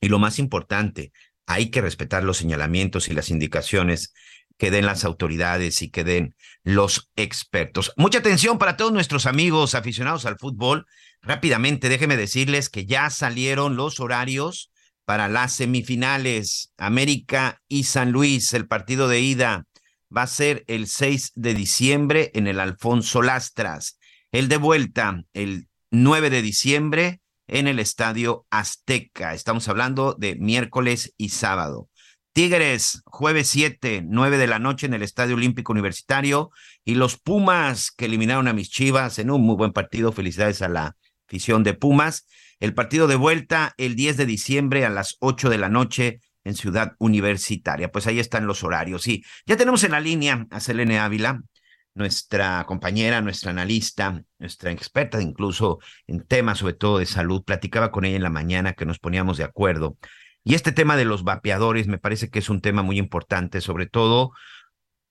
y lo más importante, hay que respetar los señalamientos y las indicaciones que den las autoridades y que den los expertos. Mucha atención para todos nuestros amigos aficionados al fútbol. Rápidamente, déjenme decirles que ya salieron los horarios para las semifinales. América y San Luis, el partido de ida va a ser el 6 de diciembre en el Alfonso Lastras. El de vuelta, el 9 de diciembre en el Estadio Azteca. Estamos hablando de miércoles y sábado. Tigres, jueves 7, 9 de la noche en el Estadio Olímpico Universitario. Y los Pumas, que eliminaron a mis Chivas en un muy buen partido. Felicidades a la afición de Pumas. El partido de vuelta el 10 de diciembre a las 8 de la noche en Ciudad Universitaria. Pues ahí están los horarios. Y ya tenemos en la línea a Selene Ávila, nuestra compañera, nuestra analista, nuestra experta incluso en temas sobre todo de salud. Platicaba con ella en la mañana que nos poníamos de acuerdo y este tema de los vapeadores me parece que es un tema muy importante, sobre todo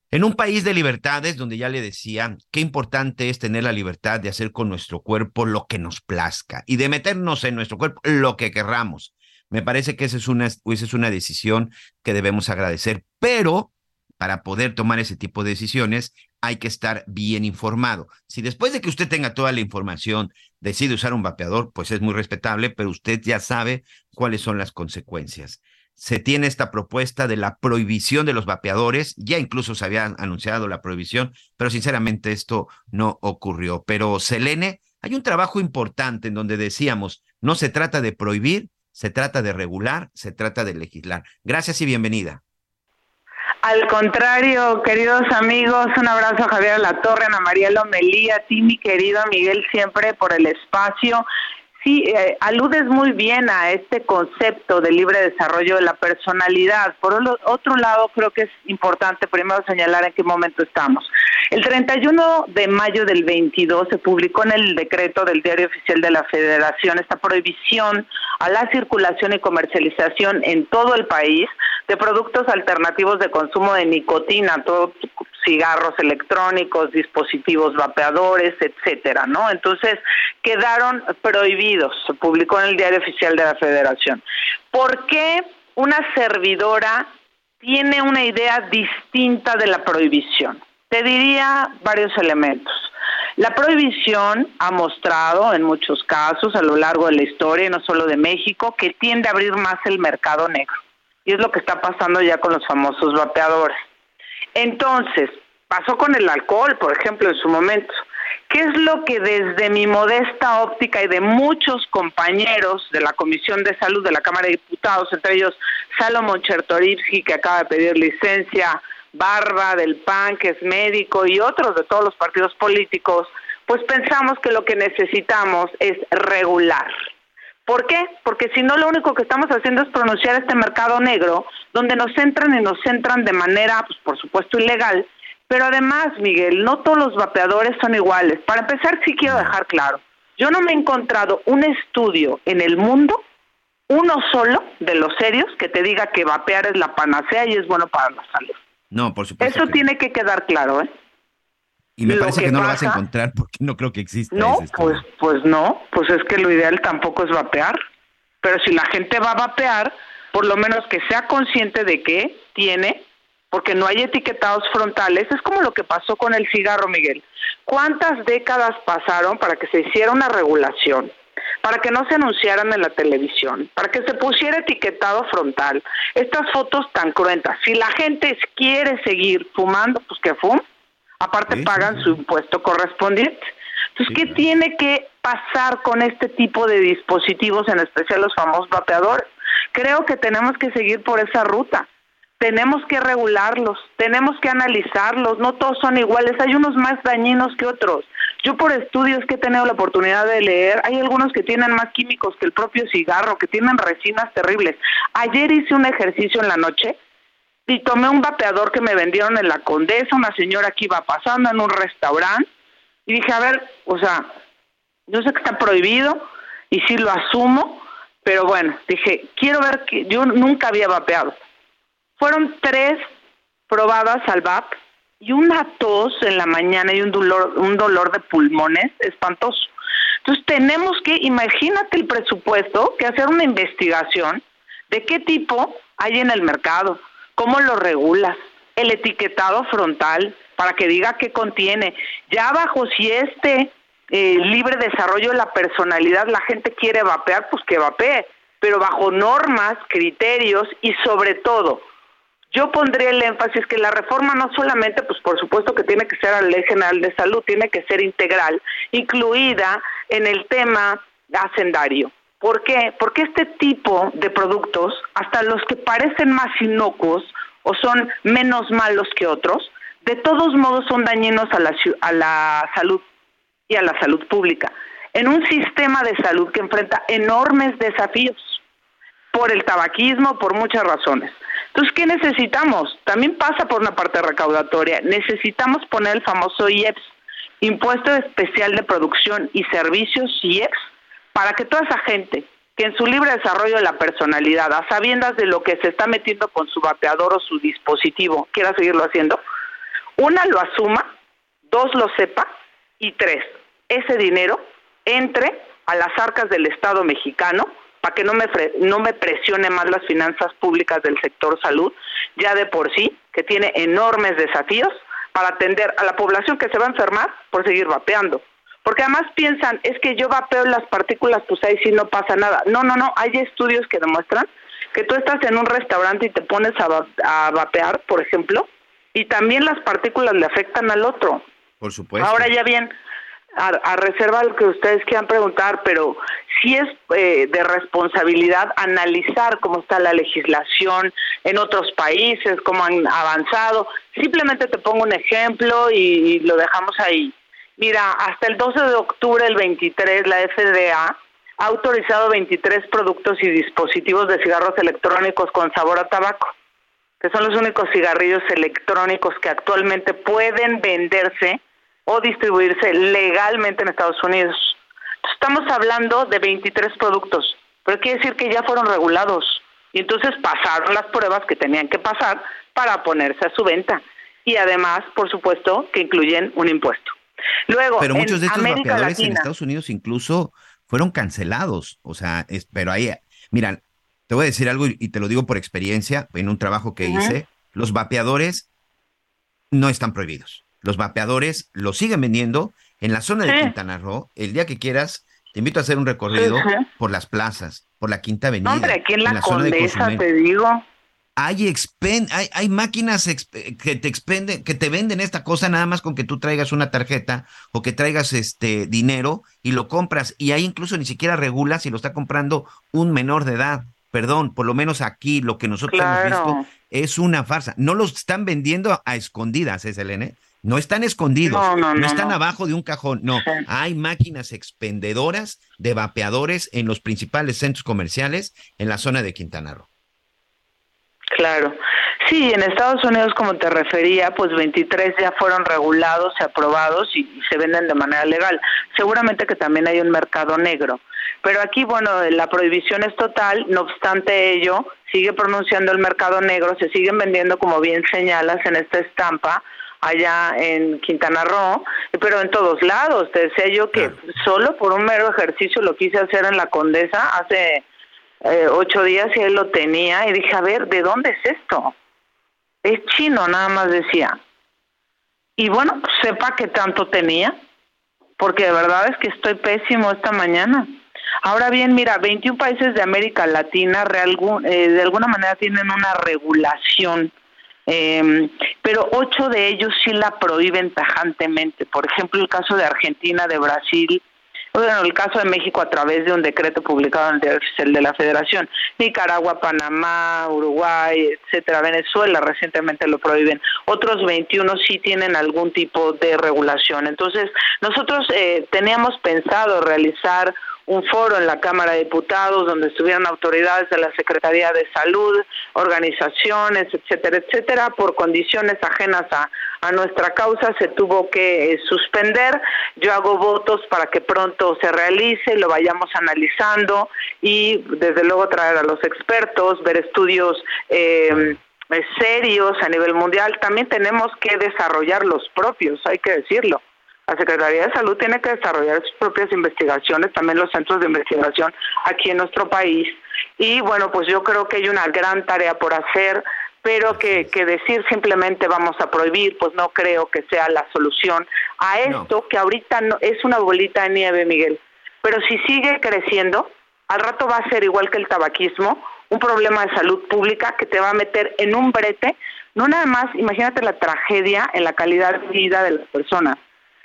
En un país de libertades, donde ya le decía, qué importante es tener la libertad de hacer con nuestro cuerpo lo que nos plazca y de meternos en nuestro cuerpo lo que querramos. Me parece que esa es una, esa es una decisión que debemos agradecer, pero para poder tomar ese tipo de decisiones hay que estar bien informado. Si después de que usted tenga toda la información decide usar un vapeador, pues es muy respetable, pero usted ya sabe cuáles son las consecuencias se tiene esta propuesta de la prohibición de los vapeadores, ya incluso se había anunciado la prohibición, pero sinceramente esto no ocurrió. Pero Selene, hay un trabajo importante en donde decíamos, no se trata de prohibir, se trata de regular, se trata de legislar. Gracias y bienvenida. Al contrario, queridos amigos, un abrazo a Javier La Torre, Ana María Lomelía, a ti, mi querido Miguel, siempre por el espacio Sí, eh, aludes muy bien a este concepto de libre desarrollo de la personalidad. Por otro lado, creo que es importante primero señalar en qué momento estamos. El 31 de mayo del 22 se publicó en el decreto del Diario Oficial de la Federación esta prohibición a la circulación y comercialización en todo el país de productos alternativos de consumo de nicotina, todo cigarros electrónicos, dispositivos vapeadores, etcétera, ¿no? Entonces, quedaron prohibidos, se publicó en el Diario Oficial de la Federación. ¿Por qué una servidora tiene una idea distinta de la prohibición? Te diría varios elementos. La prohibición ha mostrado en muchos casos a lo largo de la historia, no solo de México, que tiende a abrir más el mercado negro. Y es lo que está pasando ya con los famosos vapeadores. Entonces, pasó con el alcohol, por ejemplo, en su momento. ¿Qué es lo que desde mi modesta óptica y de muchos compañeros de la Comisión de Salud de la Cámara de Diputados, entre ellos Salomón Chertorivsky, que acaba de pedir licencia, Barba del PAN, que es médico, y otros de todos los partidos políticos, pues pensamos que lo que necesitamos es regular. ¿Por qué? Porque si no, lo único que estamos haciendo es pronunciar este mercado negro, donde nos entran y nos entran de manera, pues por supuesto, ilegal. Pero además, Miguel, no todos los vapeadores son iguales. Para empezar, sí quiero dejar claro, yo no me he encontrado un estudio en el mundo, uno solo de los serios, que te diga que vapear es la panacea y es bueno para la salud. No, por supuesto. Eso tiene que quedar claro, ¿eh? Y me parece que, no lo vas a encontrar porque no creo que exista. No, pues, pues no, pues es que lo ideal tampoco es vapear. Pero si la gente va a vapear, por lo menos que sea consciente de que tiene, porque no hay etiquetados frontales. Es como lo que pasó con el cigarro, Miguel. ¿Cuántas décadas pasaron para que se hiciera una regulación? para que no se anunciaran en la televisión, para que se pusiera etiquetado frontal. Estas fotos tan cruentas. Si la gente quiere seguir fumando, pues que fume Aparte pagan su impuesto correspondiente. Entonces, ¿qué tiene que pasar con este tipo de dispositivos, en especial los famosos vapeadores? Creo que tenemos que seguir por esa ruta. Tenemos que regularlos, tenemos que analizarlos, no todos son iguales, hay unos más dañinos que otros. Yo por estudios que he tenido la oportunidad de leer, hay algunos que tienen más químicos que el propio cigarro, que tienen resinas terribles. Ayer hice un ejercicio en la noche y tomé un vapeador que me vendieron en la Condesa, una señora que iba pasando en un restaurante, y dije, a ver, o sea, yo sé que está prohibido y sí lo asumo, pero bueno, dije, quiero ver que yo nunca había vapeado. Fueron tres probadas al VAP y una tos en la mañana y un dolor, un dolor de pulmones espantoso. Entonces tenemos que, imagínate el presupuesto, que hacer una investigación de qué tipo hay en el mercado, ¿Cómo lo regulas? El etiquetado frontal para que diga qué contiene. Ya bajo si este eh, libre desarrollo de la personalidad la gente quiere vapear, pues que vapee, pero bajo normas, criterios y sobre todo, yo pondría el énfasis que la reforma no solamente, pues por supuesto que tiene que ser a la Ley General de Salud, tiene que ser integral, incluida en el tema hacendario. ¿Por qué? Porque este tipo de productos, hasta los que parecen más inocuos o son menos malos que otros, de todos modos son dañinos a la, a la salud y a la salud pública, en un sistema de salud que enfrenta enormes desafíos por el tabaquismo, por muchas razones. Entonces, ¿qué necesitamos? También pasa por una parte recaudatoria. Necesitamos poner el famoso IEPS, Impuesto Especial de Producción y Servicios, IEPS, para que toda esa gente que en su libre desarrollo de la personalidad, a sabiendas de lo que se está metiendo con su vapeador o su dispositivo, quiera seguirlo haciendo, una, lo asuma, dos, lo sepa, y tres, ese dinero entre a las arcas del Estado mexicano para que no me, no me presione más las finanzas públicas del sector salud, ya de por sí, que tiene enormes desafíos para atender a la población que se va a enfermar por seguir vapeando. Porque además piensan, es que yo vapeo las partículas, pues ahí sí no pasa nada. No, no, no, hay estudios que demuestran que tú estás en un restaurante y te pones a, a vapear, por ejemplo, y también las partículas le afectan al otro. Por supuesto. Ahora ya bien, a, reserva lo que ustedes quieran preguntar, pero sí es eh, de responsabilidad analizar cómo está la legislación en otros países, cómo han avanzado. Simplemente te pongo un ejemplo y, lo dejamos ahí. Mira, hasta el 12 de octubre del 23, la FDA ha autorizado 23 productos y dispositivos de cigarros electrónicos con sabor a tabaco, que son los únicos cigarrillos electrónicos que actualmente pueden venderse o distribuirse legalmente en Estados Unidos. Estamos hablando de 23 productos, pero quiere decir que ya fueron regulados y entonces pasaron las pruebas que tenían que pasar para ponerse a su venta. Y además, por supuesto, que incluyen un impuesto. Luego, pero muchos de estos vapeadores en Estados Unidos incluso fueron cancelados. O sea, pero ahí, mira, te voy a decir algo y te lo digo por experiencia, en un trabajo que hice, los vapeadores no están prohibidos. Los vapeadores lo siguen vendiendo en la zona de Quintana Roo. El día que quieras, te invito a hacer un recorrido por las plazas, por la Quinta Avenida. hombre, aquí en la, Condesa, te digo. Hay, hay, hay, máquinas que te expenden, que te venden esta cosa nada más con que tú traigas una tarjeta o que traigas este dinero y lo compras. Y ahí incluso ni siquiera regula si lo está comprando un menor de edad. Perdón, por lo menos aquí lo que nosotros hemos visto es una farsa. No los están vendiendo a escondidas, ¿es Elene? No están escondidos, no, están abajo de un cajón, no. Hay máquinas expendedoras de vapeadores en los principales centros comerciales en la zona de Quintana Roo. Claro. Sí, en Estados Unidos, como te refería, pues 23 ya fueron regulados y aprobados y, se venden de manera legal. Seguramente que también hay un mercado negro. Pero aquí, bueno, la prohibición es total, no obstante ello, sigue pronunciando el mercado negro, se siguen vendiendo, como bien señalas en esta estampa, allá en Quintana Roo, pero en todos lados. Te decía yo que solo por un mero ejercicio lo quise hacer en la Condesa hace eh, ocho días y él lo tenía y dije, a ver, ¿de dónde es esto? Es chino, nada más decía. Y bueno, sepa que tanto tenía, porque de verdad es que estoy pésimo esta mañana. Ahora bien, mira, 21 países de América Latina eh, de alguna manera tienen una regulación eh, pero ocho de ellos sí la prohíben tajantemente. Por ejemplo, el caso de Argentina, de Brasil, bueno, el caso de México a través de un decreto publicado en el Oficial de la Federación, Nicaragua, Panamá, Uruguay, etcétera, Venezuela recientemente lo prohíben. Otros 21 sí tienen algún tipo de regulación. Entonces, nosotros eh, teníamos pensado realizar un foro en la Cámara de Diputados donde estuvieran autoridades de la Secretaría de Salud, organizaciones, etcétera, etcétera, por condiciones ajenas a, nuestra causa se tuvo que eh, suspender. Yo hago votos para que pronto se realice, lo vayamos analizando y desde luego traer a los expertos, ver estudios. Eh, serios a nivel mundial, también tenemos que desarrollar los propios, hay que decirlo. La Secretaría de Salud tiene que desarrollar sus propias investigaciones, también los centros de investigación aquí en nuestro país. Y bueno, pues yo creo que hay una gran tarea por hacer, pero que, que decir simplemente vamos a prohibir, pues no creo que sea la solución a esto, que ahorita no, es una bolita de nieve, Miguel. Pero si sigue creciendo, al rato va a ser igual que el tabaquismo, un problema de salud pública que te va a meter en un brete, no nada más, imagínate la tragedia en la calidad de vida de las personas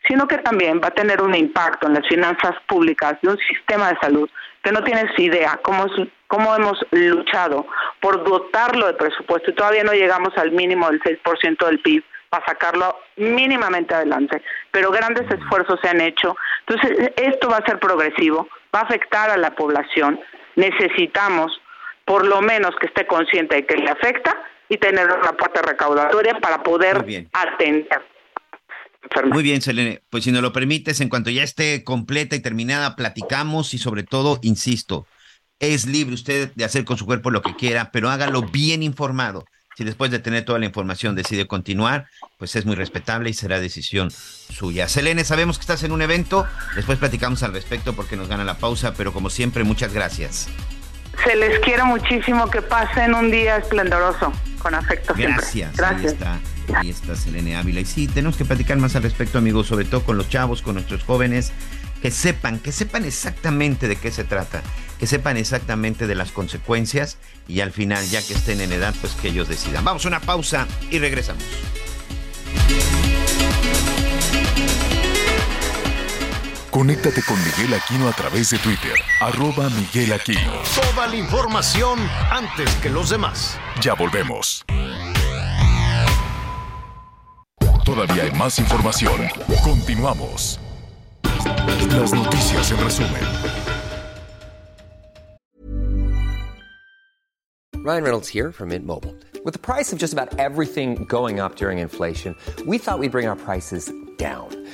sino que también va a tener un impacto en las finanzas públicas de un sistema de salud que no tienes idea cómo, cómo hemos luchado por dotarlo de presupuesto y todavía no llegamos al mínimo del 6% del PIB para sacarlo mínimamente adelante, pero grandes esfuerzos se han hecho. Entonces, esto va a ser progresivo, va a afectar a la población. Necesitamos, por lo menos, que esté consciente de que le afecta y tener una parte recaudatoria para poder atender. Muy bien, Selene. Pues si nos lo permites, en cuanto ya esté completa y terminada, platicamos y sobre todo, insisto, es libre usted de hacer con su cuerpo lo que quiera, pero hágalo bien informado. Si después de tener toda la información decide continuar, pues es muy respetable y será decisión suya. Selene, sabemos que estás en un evento, después platicamos al respecto porque nos gana la pausa, pero como siempre, muchas gracias. Se les quiere muchísimo que pasen un día esplendoroso, con afecto siempre. Gracias. Gracias. Ahí está, ahí está Selene Ávila. Y sí, tenemos que platicar más al respecto, amigos, sobre todo con los chavos, con nuestros jóvenes, que sepan, que sepan exactamente de qué se trata, que sepan exactamente de las consecuencias y al final, ya que estén en edad, pues que ellos decidan. Vamos a una pausa y regresamos. Conéctate con Miguel Aquino a través de Twitter, arroba Miguel Aquino. Toda la información antes que los demás. Ya volvemos. Todavía hay más información. Continuamos. Las noticias en resumen. Ryan Reynolds here from Mint Mobile. With the price of just about everything going up during inflation, we thought we'd bring our prices down.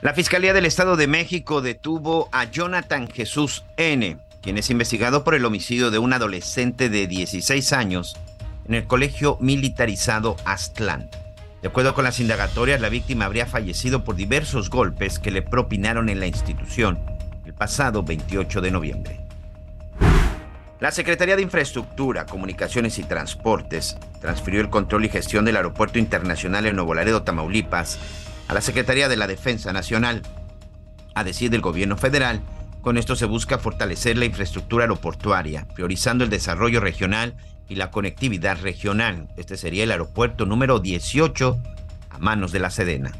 La Fiscalía del Estado de México detuvo a Jonathan Jesús N., quien es investigado por el homicidio de un adolescente de 16 años en el colegio militarizado Aztlán. De acuerdo con las indagatorias, la víctima habría fallecido por diversos golpes que le propinaron en la institución el pasado 28 de noviembre. La Secretaría de Infraestructura, Comunicaciones y Transportes transfirió el control y gestión del Aeropuerto Internacional en Nuevo Laredo, Tamaulipas, a la Secretaría de la Defensa Nacional. A decir del gobierno federal, con esto se busca fortalecer la infraestructura aeroportuaria, priorizando el desarrollo regional y la conectividad regional. Este sería el aeropuerto número 18 a manos de la Sedena.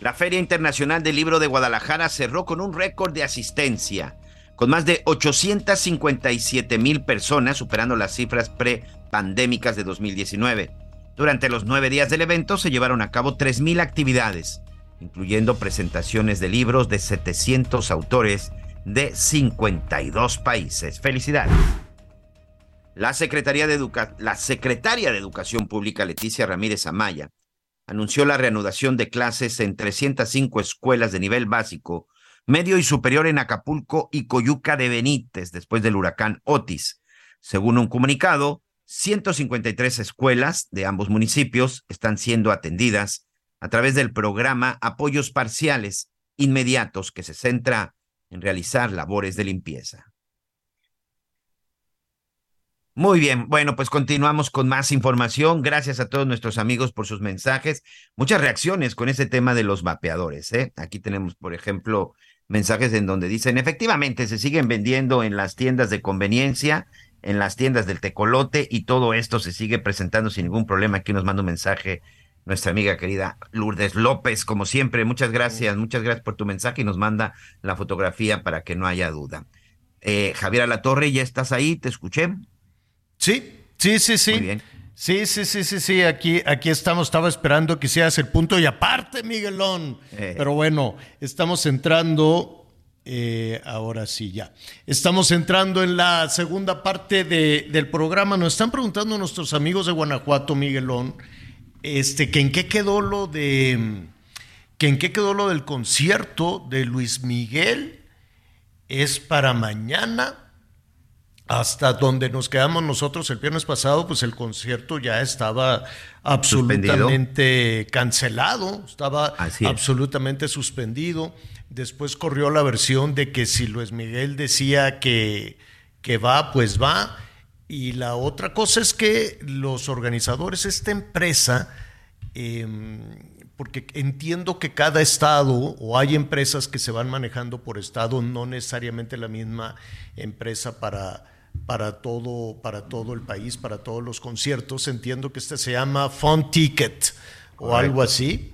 La Feria Internacional del Libro de Guadalajara cerró con un récord de asistencia, con más de 857 mil personas, superando las cifras pre-pandémicas de 2019. Durante los nueve días del evento se llevaron a cabo 3.000 actividades, incluyendo presentaciones de libros de 700 autores de 52 países. Felicidades. La, de Educa la secretaria de Educación Pública, Leticia Ramírez Amaya, anunció la reanudación de clases en 305 escuelas de nivel básico, medio y superior en Acapulco y Coyuca de Benítez después del huracán Otis. Según un comunicado, 153 escuelas de ambos municipios están siendo atendidas a través del programa Apoyos Parciales Inmediatos que se centra en realizar labores de limpieza. Muy bien, bueno, pues continuamos con más información. Gracias a todos nuestros amigos por sus mensajes. Muchas reacciones con ese tema de los vapeadores. ¿eh? Aquí tenemos, por ejemplo, mensajes en donde dicen, efectivamente, se siguen vendiendo en las tiendas de conveniencia, en las tiendas del tecolote y todo esto se sigue presentando sin ningún problema. Aquí nos manda un mensaje nuestra amiga querida Lourdes López, como siempre. Muchas gracias, muchas gracias por tu mensaje y nos manda la fotografía para que no haya duda. Eh, Javier Alatorre, ¿ya estás ahí? ¿Te escuché? Sí, sí, sí, sí. Muy bien. Sí, sí, sí, sí, sí, aquí, aquí estamos, estaba esperando que hicieras el punto y aparte, Miguelón. Eh. Pero bueno, estamos entrando, eh, ahora sí, ya. Estamos entrando en la segunda parte de- del programa. Nos están preguntando nuestros amigos de Guanajuato, Miguelón, este, que en qué quedó lo de, que en qué quedó lo del concierto de Luis Miguel. Es para mañana hasta donde nos quedamos nosotros el viernes pasado, pues el concierto ya estaba absolutamente cancelado, estaba Así es. absolutamente suspendido. Después corrió la versión de que si Luis Miguel decía que, que va, pues va. Y la otra cosa es que los organizadores, esta empresa, em, porque entiendo que cada estado o hay empresas que se van manejando por estado, no necesariamente la misma empresa para, para, todo, para todo el país, para todos los conciertos. Entiendo que este se llama Fun Ticket o Correcto. algo así.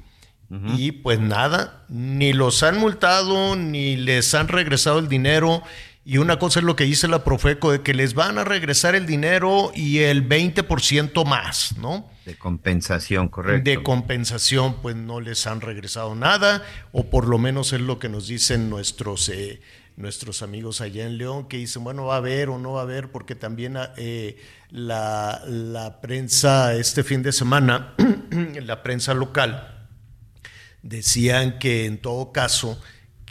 Y pues nada, ni los han multado, ni les han regresado el dinero. Y una cosa es lo que dice la Profeco, de que les van a regresar el dinero y el 20% más, ¿no? De compensación, correcto. de compensación, pues no les han regresado nada, o por lo menos es lo que nos dicen nuestros, eh, nuestros amigos allá en León, que dicen, bueno, va a haber o no va a haber, porque también eh, la, la prensa este fin de semana, la prensa local, decían que en todo caso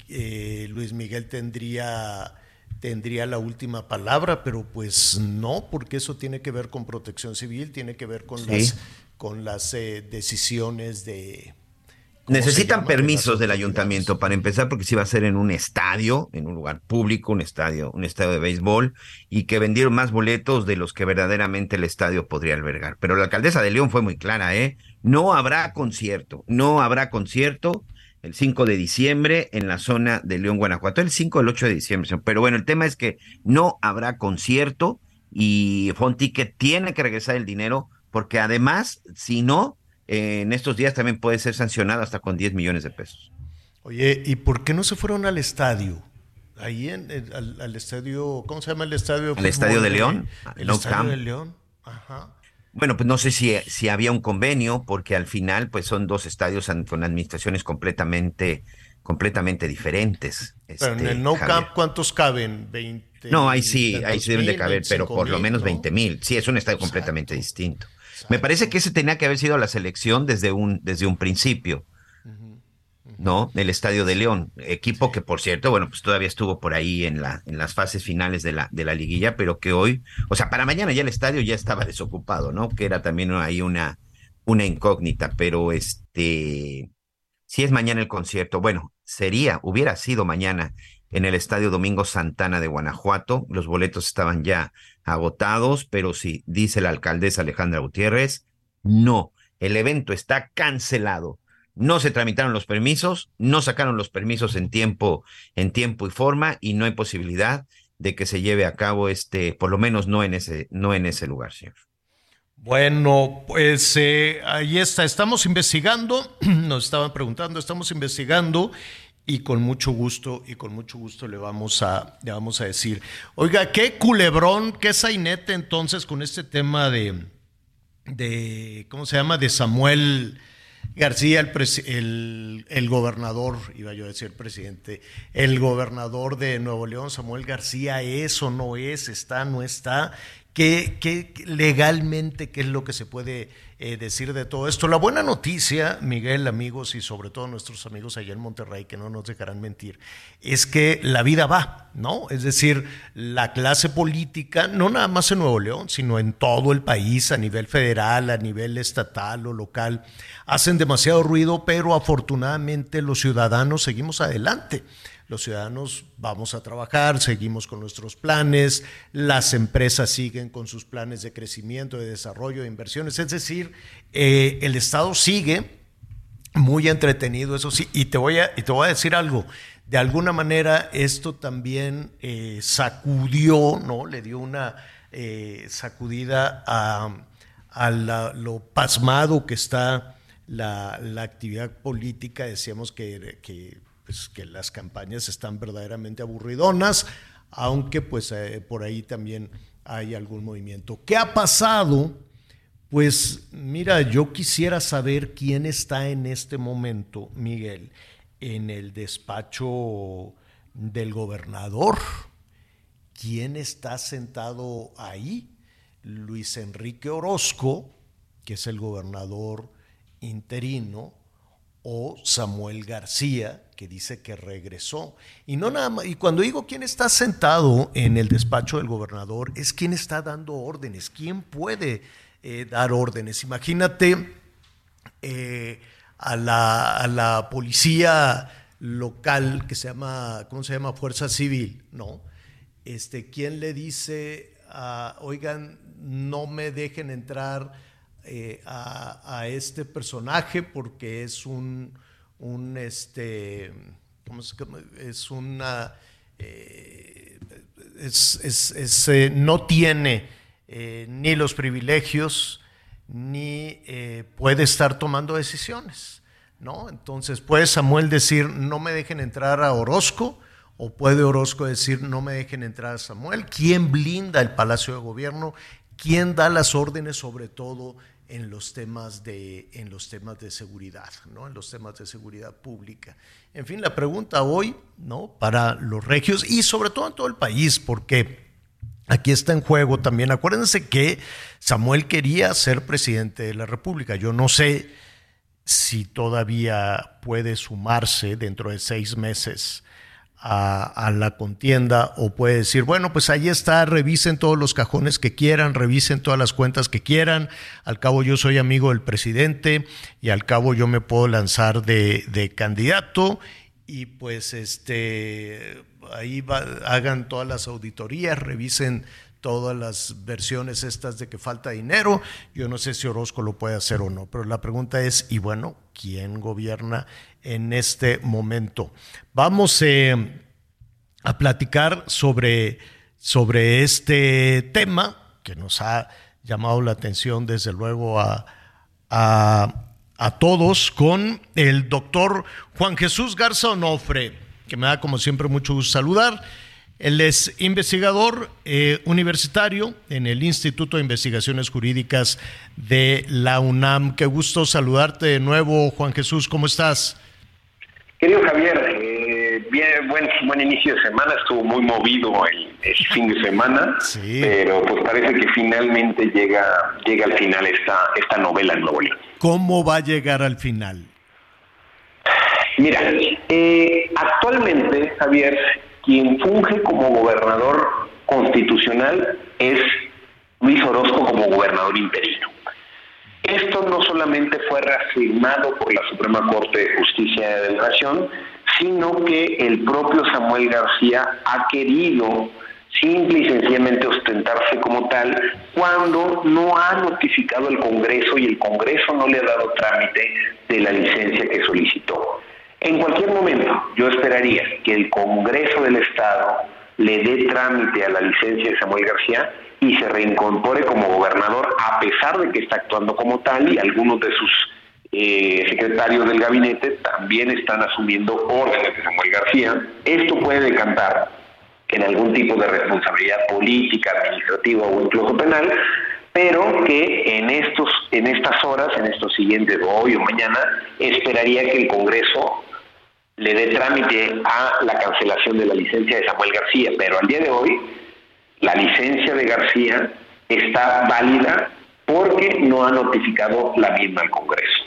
eh, Luis Miguel tendría tendría la última palabra, pero pues no, porque eso tiene que ver con protección civil, tiene que ver con Sí. las, con las eh, decisiones de... ¿cómo se Necesitan permisos del ayuntamiento para empezar, porque si va a ser en un estadio, en un lugar público, un estadio, un estadio de béisbol, y que vendieron más boletos de los que verdaderamente el estadio podría albergar. Pero la alcaldesa de León fue muy clara, ¿eh? No habrá concierto, no habrá concierto el 5 de diciembre en la zona de León, Guanajuato, el 5 o el 8 de diciembre. Pero bueno, el tema es que no habrá concierto y Fonticket tiene que regresar el dinero porque además, si no, eh, en estos días también puede ser sancionado hasta con 10 millones de pesos. Oye, ¿y por qué no se fueron al estadio? Ahí en, en- al, al estadio, ¿cómo se llama el estadio? ¿Al estadio de León? El No estadio Camp. de León. Ajá. Bueno, pues no sé si, si había un convenio, porque al final, pues son dos estadios con administraciones completamente, completamente diferentes. Pero en este, el No Javier. Camp, ¿cuántos caben? 20. No, ahí sí, ahí sí deben de caber, pero 25 por lo menos ¿no? 20 mil. Sí, es un estadio completamente distinto. Me parece que ese tenía que haber sido la selección desde un, desde un principio. ¿No? El Estadio de León, equipo que por cierto, bueno, pues todavía estuvo por ahí en la, en las fases finales de la, de la liguilla, pero que hoy, o sea, para mañana ya el estadio ya estaba desocupado, ¿no? Que era también ahí una, una incógnita, pero este, si es mañana el concierto, bueno, sería, hubiera sido mañana en el Estadio Domingo Santana de Guanajuato. Los boletos estaban ya agotados, pero sí, dice la alcaldesa Alejandra Gutiérrez, no, el evento está cancelado. No se tramitaron los permisos, no sacaron los permisos en tiempo, en tiempo y forma, y no hay posibilidad de que se lleve a cabo este, por lo menos no en ese, no en ese lugar, señor. Bueno, pues eh, ahí está, estamos investigando, nos estaban preguntando, estamos investigando y con mucho gusto, y con mucho gusto le vamos a, le vamos a decir, oiga, qué culebrón, qué sainete entonces con este tema de, de ¿cómo se llama? De Samuel García, el, el, el gobernador, iba yo a decir presidente, el gobernador de Nuevo León, Samuel García, ¿es o no es? ¿Está, no está? ¿Qué, legalmente qué es lo que se puede eh, decir de todo esto? La buena noticia, Miguel, amigos y sobre todo nuestros amigos allá en Monterrey, que no nos dejarán mentir, es que la vida va, ¿no? Es decir, la clase política, no nada más en Nuevo León, sino en todo el país, a nivel federal, a nivel estatal o local, hacen demasiado ruido, pero afortunadamente los ciudadanos seguimos adelante. Los ciudadanos vamos a trabajar, seguimos con nuestros planes, las empresas siguen con sus planes de crecimiento, de desarrollo, de inversiones. Es decir, eh, el Estado sigue muy entretenido, eso sí. Y te voy a, te voy a decir algo. De alguna manera esto también eh, sacudió, ¿no? Le dio una eh, sacudida a, lo pasmado que está la, actividad política. Decíamos que, pues, que las campañas están verdaderamente aburridonas, aunque pues eh, por ahí también hay algún movimiento. ¿Qué ha pasado? Pues mira, yo quisiera saber quién está en este momento, Miguel, en el despacho del gobernador. ¿Quién está sentado ahí? Luis Enrique Orozco, que es el gobernador interino, o Samuel García, que dice que regresó. Y no nada más, y cuando digo quién está sentado en el despacho del gobernador, es quién está dando órdenes, quién puede eh, dar órdenes. Imagínate eh, a, la, a la policía local que se llama, ¿cómo se llama? Fuerza Civil, ¿no? Este, ¿quién le dice, a, oigan, no me dejen entrar eh, a, a este personaje porque es un, un este, ¿cómo se llama? Es una, eh, es, es- es, eh, no tiene eh, ni los privilegios ni eh, puede estar tomando decisiones, ¿no? Entonces puede Samuel decir no me dejen entrar a Orozco o puede Orozco decir no me dejen entrar a Samuel. ¿Quién blinda el Palacio de Gobierno? ¿Quién da las órdenes sobre todo en los temas de en los temas de seguridad, ¿no? En los temas de seguridad pública. En fin, la pregunta hoy, ¿no? Para los regios y sobre todo en todo el país, porque aquí está en juego también. Acuérdense que Samuel quería ser presidente de la República. Yo no sé si todavía puede sumarse dentro de seis meses a, la contienda o puede decir, bueno, pues ahí está, revisen todos los cajones que quieran, revisen todas las cuentas que quieran, al cabo yo soy amigo del presidente y al cabo yo me puedo lanzar de, de candidato y pues este ahí va, hagan todas las auditorías, revisen todas las versiones estas de que falta dinero. Yo no sé si Orozco lo puede hacer o no, pero la pregunta es, y bueno, ¿quién gobierna en este momento? Vamos eh, a platicar sobre, sobre este tema que nos ha llamado la atención desde luego a, a, a todos con el doctor Juan Jesús Garza Onofre, que me da como siempre mucho gusto saludar. Él es investigador eh, universitario en el Instituto de Investigaciones Jurídicas de la UNAM. Qué gusto saludarte de nuevo, Juan Jesús. ¿Cómo estás? Querido Javier, eh, bien, buen, buen inicio de semana. Estuvo muy movido el, el fin de semana, sí. pero pues parece que finalmente llega, llega al final esta, esta novela en Nuevo León. ¿Cómo va a llegar al final? Mira, eh, actualmente, Javier, quien funge como gobernador constitucional es Luis Orozco como gobernador interino. Esto no solamente fue reafirmado por la Suprema Corte de Justicia de la Nación, sino que el propio Samuel García ha querido simple y sencillamente ostentarse como tal cuando no ha notificado el Congreso y el Congreso no le ha dado trámite de la licencia que solicitó. En cualquier momento, yo esperaría que el Congreso del Estado le dé trámite a la licencia de Samuel García y se reincorpore como gobernador, a pesar de que está actuando como tal y algunos de sus eh, secretarios del gabinete también están asumiendo órdenes de Samuel García. Esto puede decantar en algún tipo de responsabilidad política, administrativa o incluso penal, pero que en estos en estas horas, en estos siguientes hoy o mañana, esperaría que el Congreso le dé trámite a la cancelación de la licencia de Samuel García, pero al día de hoy la licencia de García está válida porque no ha notificado la misma al Congreso.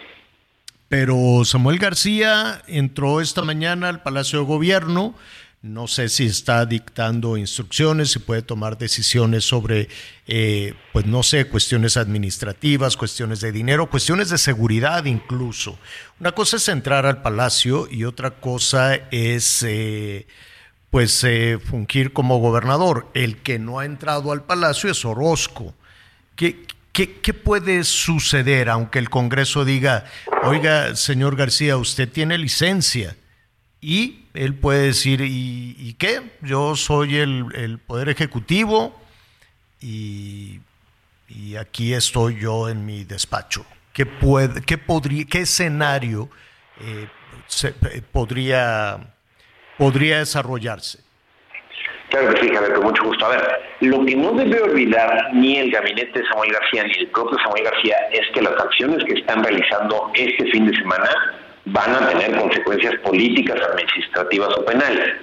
Pero Samuel García entró esta mañana al Palacio de Gobierno, no sé si está dictando instrucciones, si puede tomar decisiones sobre, eh, pues no sé, cuestiones administrativas, cuestiones de dinero, cuestiones de seguridad incluso. Una cosa es entrar al palacio y otra cosa es, eh, pues, eh, fungir como gobernador. El que no ha entrado al palacio es Orozco. ¿Qué, qué, qué puede suceder aunque el Congreso diga, oiga, señor García, usted tiene licencia? Y él puede decir, ¿y, qué? Yo soy el, el Poder Ejecutivo y, y, aquí estoy yo en mi despacho. ¿Qué, puede, qué, podría, qué escenario eh, se, podría, podría desarrollarse? Claro que sí, Javier, con mucho gusto. A ver, lo que no debe olvidar ni el gabinete de Samuel García ni el propio Samuel García es que las acciones que están realizando este fin de semana van a tener consecuencias políticas, administrativas o penales.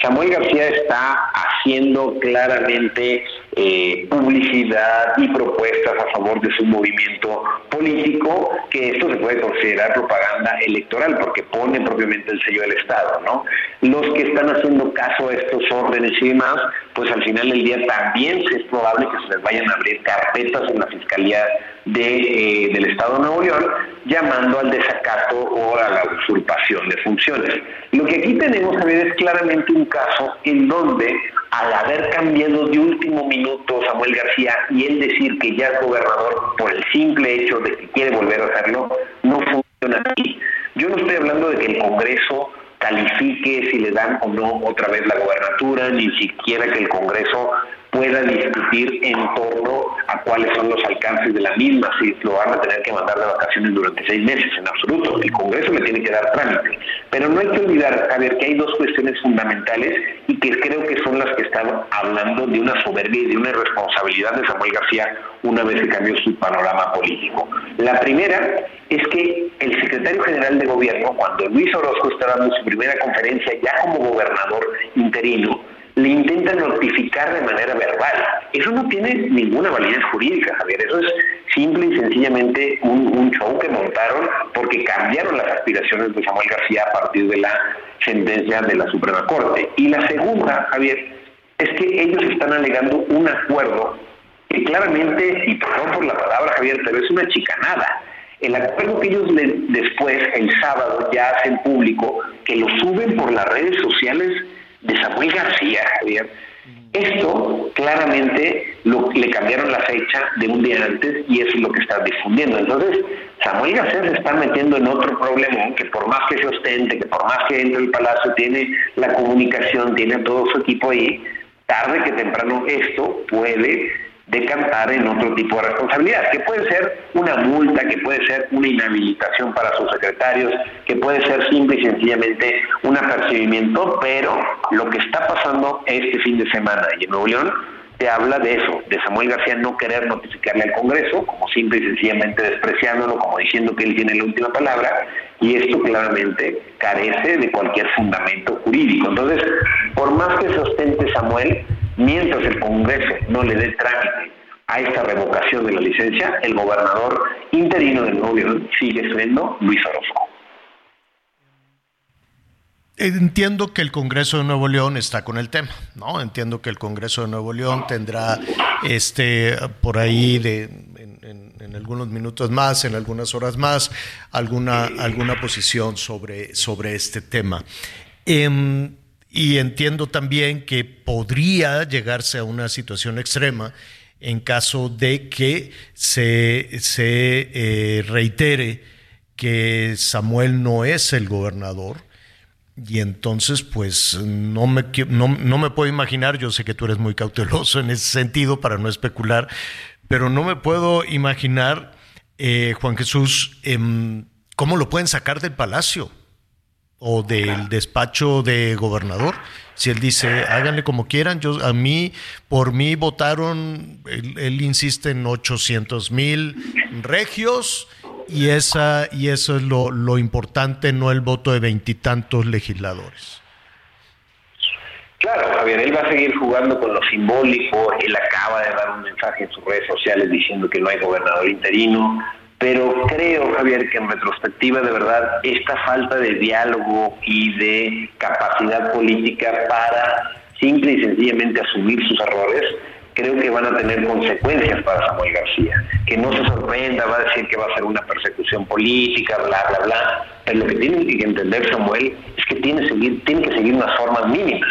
Samuel García está haciendo claramente eh, publicidad y propuestas a favor de su movimiento político, que esto se puede considerar propaganda electoral, porque pone propiamente el sello del Estado, ¿no? Los que están haciendo caso a estos órdenes y demás, pues al final del día también es probable que se les vayan a abrir carpetas en la Fiscalía de, eh, del Estado de Nuevo León, llamando al desacato o a la usurpación de funciones. Lo que aquí tenemos, a ver, es claramente un caso en donde, al haber cambiado de último minuto Samuel García y él decir que ya es gobernador por el simple hecho de que quiere volver a hacerlo, no funciona así. Yo no estoy hablando de que el Congreso califique si le dan o no otra vez la gobernatura, ni siquiera que el Congreso pueda discutir en torno a cuáles son los alcances de la misma, si lo van a tener que mandar de vacaciones durante seis meses, en absoluto. El Congreso le tiene que dar trámite. Pero no hay que olvidar, Javier, que hay dos cuestiones fundamentales y que creo que son las que están hablando de una soberbia y de una irresponsabilidad de Samuel García una vez que cambió su panorama político. La primera es que el secretario general de gobierno, cuando Luis Orozco estaba dando su primera conferencia ya como gobernador interino, le intenta notificar de manera verbal. Eso no tiene ninguna validez jurídica, Javier. Eso es simple y sencillamente un, un, show que montaron porque cambiaron las aspiraciones de Samuel García a partir de la sentencia de la Suprema Corte. Y la segunda, Javier, es que ellos están alegando un acuerdo que claramente, y perdón por la palabra, Javier, pero es una chicanada. El acuerdo que ellos le, después, el sábado, ya hacen público, que lo suben por las redes sociales de Samuel García, Javier, esto claramente lo, le cambiaron la fecha de un día antes y eso es lo que está difundiendo. Entonces, Samuel García se está metiendo en otro problema que por más que se ostente, que por más que entre el palacio, tiene la comunicación, tiene todo su equipo ahí, tarde que temprano esto puede decantar en otro tipo de responsabilidad, que puede ser una multa, que puede ser una inhabilitación para sus secretarios, que puede ser simple y sencillamente un apercibimiento, pero lo que está pasando este fin de semana y en Nuevo León te habla de eso, de Samuel García no querer notificarle al Congreso, como simple y sencillamente despreciándolo, como diciendo que él tiene la última palabra, y esto claramente carece de cualquier fundamento jurídico. Entonces, por más que sostente Samuel, mientras el Congreso no le dé trámite a esta revocación de la licencia, el gobernador interino del Nuevo León sigue siendo Luis Orozco. Entiendo que el Congreso de Nuevo León está con el tema, ¿no? Entiendo que el Congreso de Nuevo León tendrá este por ahí en, algunos minutos más, en algunas horas más, alguna, alguna posición sobre, sobre este tema. Eh, y entiendo también que podría llegarse a una situación extrema en caso de que se, se eh, reitere que Samuel no es el gobernador. Y entonces, pues no me, no, no me puedo imaginar, yo sé que tú eres muy cauteloso en ese sentido para no especular, pero no me puedo imaginar, eh, Juan Jesús, eh, cómo lo pueden sacar del palacio o del despacho de gobernador. Si él dice, háganle como quieran, yo a mí, por mí votaron, él, insiste en 800 mil regios y, esa, y eso es lo, lo importante, no el voto de veintitantos legisladores. Claro, Javier, él va a seguir jugando con lo simbólico, él acaba de dar un mensaje en sus redes sociales diciendo que no hay gobernador interino, pero creo, Javier, que en retrospectiva, de verdad, esta falta de diálogo y de capacidad política para simple y sencillamente asumir sus errores, creo que van a tener consecuencias para Samuel García. Que no se sorprenda, va a decir que va a ser una persecución política, bla, bla, bla. Pero lo que tiene que entender Samuel es que tiene, seguir, tiene que seguir unas formas mínimas.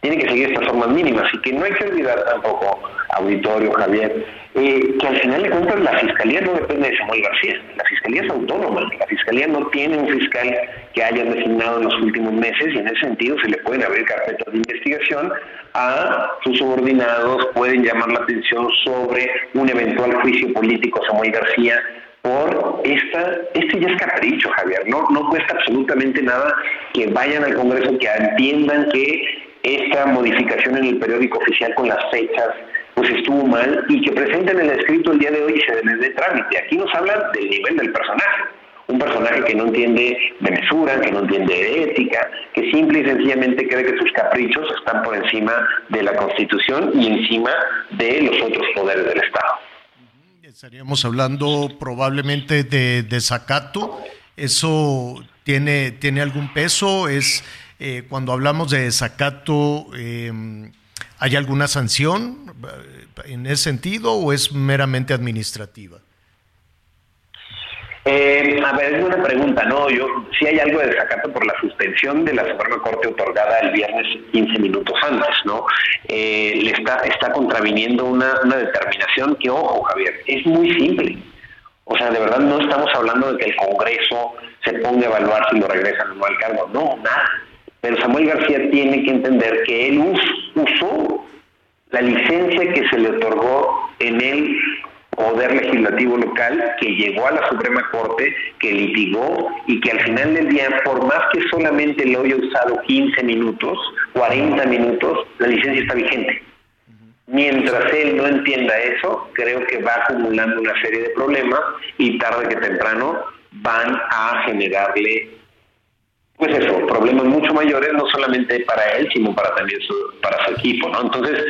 Tiene que seguir estas formas mínimas y que no hay que olvidar tampoco, auditorio, Javier, eh, que al final de cuentas la fiscalía no depende de Samuel García, la fiscalía es autónoma, la fiscalía no tiene un fiscal que hayan designado en los últimos meses y en ese sentido se le pueden abrir carpetas de investigación a sus subordinados, pueden llamar la atención sobre un eventual juicio político a Samuel García por esta, este ya es capricho, Javier, no, no cuesta absolutamente nada que vayan al Congreso, que entiendan que esta modificación en el periódico oficial con las fechas pues estuvo mal y que presenten el escrito el día de hoy y se les dé trámite. Aquí nos hablan del nivel del personaje. Un personaje que no entiende de mesura, que no entiende de ética, que simple y sencillamente cree que sus caprichos están por encima de la Constitución y encima de los otros poderes del Estado. Estaríamos hablando probablemente de desacato. ¿Eso tiene, tiene algún peso? ¿Es eh, cuando hablamos de desacato, eh, ¿Hay alguna sanción en ese sentido o es meramente administrativa? Eh, a ver, es una pregunta, ¿no? Yo sí hay algo de desacato por la suspensión de la Suprema Corte otorgada el viernes 15 minutos antes, ¿no? Eh, le está, está contraviniendo una, una determinación que, ojo, Javier, es muy simple. O sea, de verdad no estamos hablando de que el Congreso se ponga a evaluar si lo regresan o no al cargo. No, nada. Pero Samuel García tiene que entender que él usó la licencia que se le otorgó en el poder legislativo local que llegó a la Suprema Corte, que litigó y que al final del día, por más que solamente lo haya usado 15 minutos, 40 minutos, la licencia está vigente. Mientras él no entienda eso, creo que va acumulando una serie de problemas y tarde que temprano van a generarle, pues eso, problemas mucho mayores, no solamente para él, sino para también su, para su equipo, ¿no? Entonces,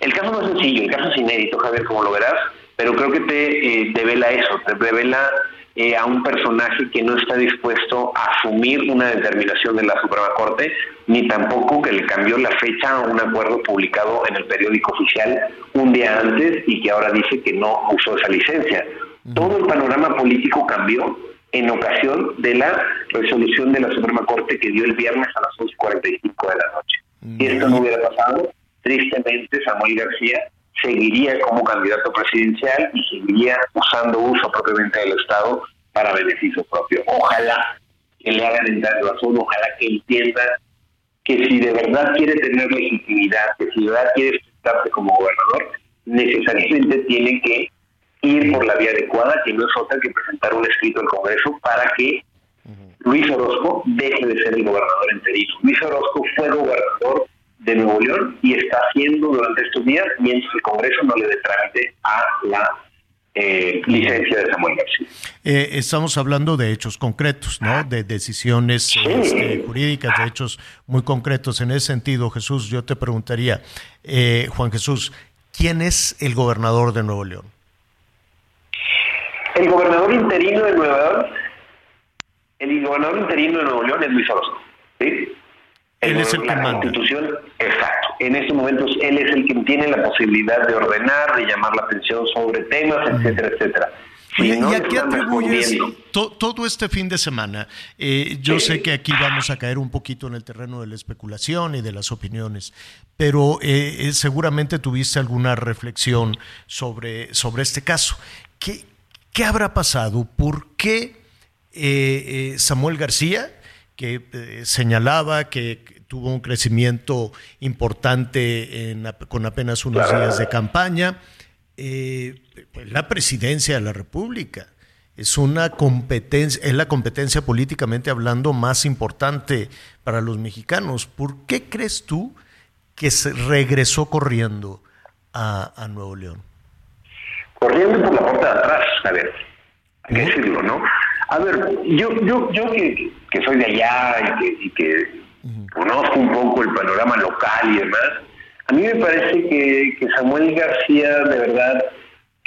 el caso no es sencillo, el caso es inédito, Javier, como lo verás, pero creo que te eh, devela eso, te revela eh, a un personaje que no está dispuesto a asumir una determinación de la Suprema Corte, ni tampoco que le cambió la fecha a un acuerdo publicado en el periódico oficial un día antes y que ahora dice que no usó esa licencia. Todo el panorama político cambió en ocasión de la resolución de la Suprema Corte que dio el viernes a las 11.45 de la noche. Si esto no hubiera pasado, tristemente Samuel García seguiría como candidato presidencial y seguiría usando uso propiamente del Estado para beneficio propio. Ojalá que le hagan entrar razón, ojalá que entienda que si de verdad quiere tener legitimidad, que si de verdad quiere presentarse como gobernador, necesariamente tiene que ir por la vía adecuada, que no es otra que presentar un escrito al Congreso para que Luis Orozco deje de ser el gobernador interino. Luis Orozco fue gobernador de Nuevo León y está haciendo durante estos días mientras el Congreso no le dé trámite a la eh, licencia de Samuel García. Eh, estamos hablando de hechos concretos, ¿no? De decisiones este, jurídicas, de hechos muy concretos. En ese sentido, Jesús, yo te preguntaría, eh, Juan Jesús, ¿quién es el gobernador de Nuevo León? El gobernador interino de Nueva León, el gobernador interino de Nuevo León es Luis Orozco. ¿sí? Él es el que la manda. Constitución, exacto. En estos momentos él es el quien tiene la posibilidad de ordenar, de llamar la atención sobre temas, etcétera, etcétera. Si Oye, no ¿y a qué atribuyes to- todo este fin de semana? Eh, yo sé que aquí vamos a caer un poquito en el terreno de la especulación y de las opiniones, pero eh, eh, seguramente tuviste alguna reflexión sobre, sobre este caso. ¿Qué, qué habrá pasado? ¿Por qué eh, eh, Samuel García, que eh, señalaba que tuvo un crecimiento importante en con apenas unos días de campaña, pues, la presidencia de la República. Es una competencia, es la competencia políticamente hablando más importante para los mexicanos. ¿Por qué crees tú que se regresó corriendo a, a Nuevo León? corriendo por la puerta de atrás, a ver, hay que decirlo, ¿no? A ver, yo, yo, yo que, que soy de allá y que, conozco un poco el panorama local y demás, a mí me parece que, que Samuel García de verdad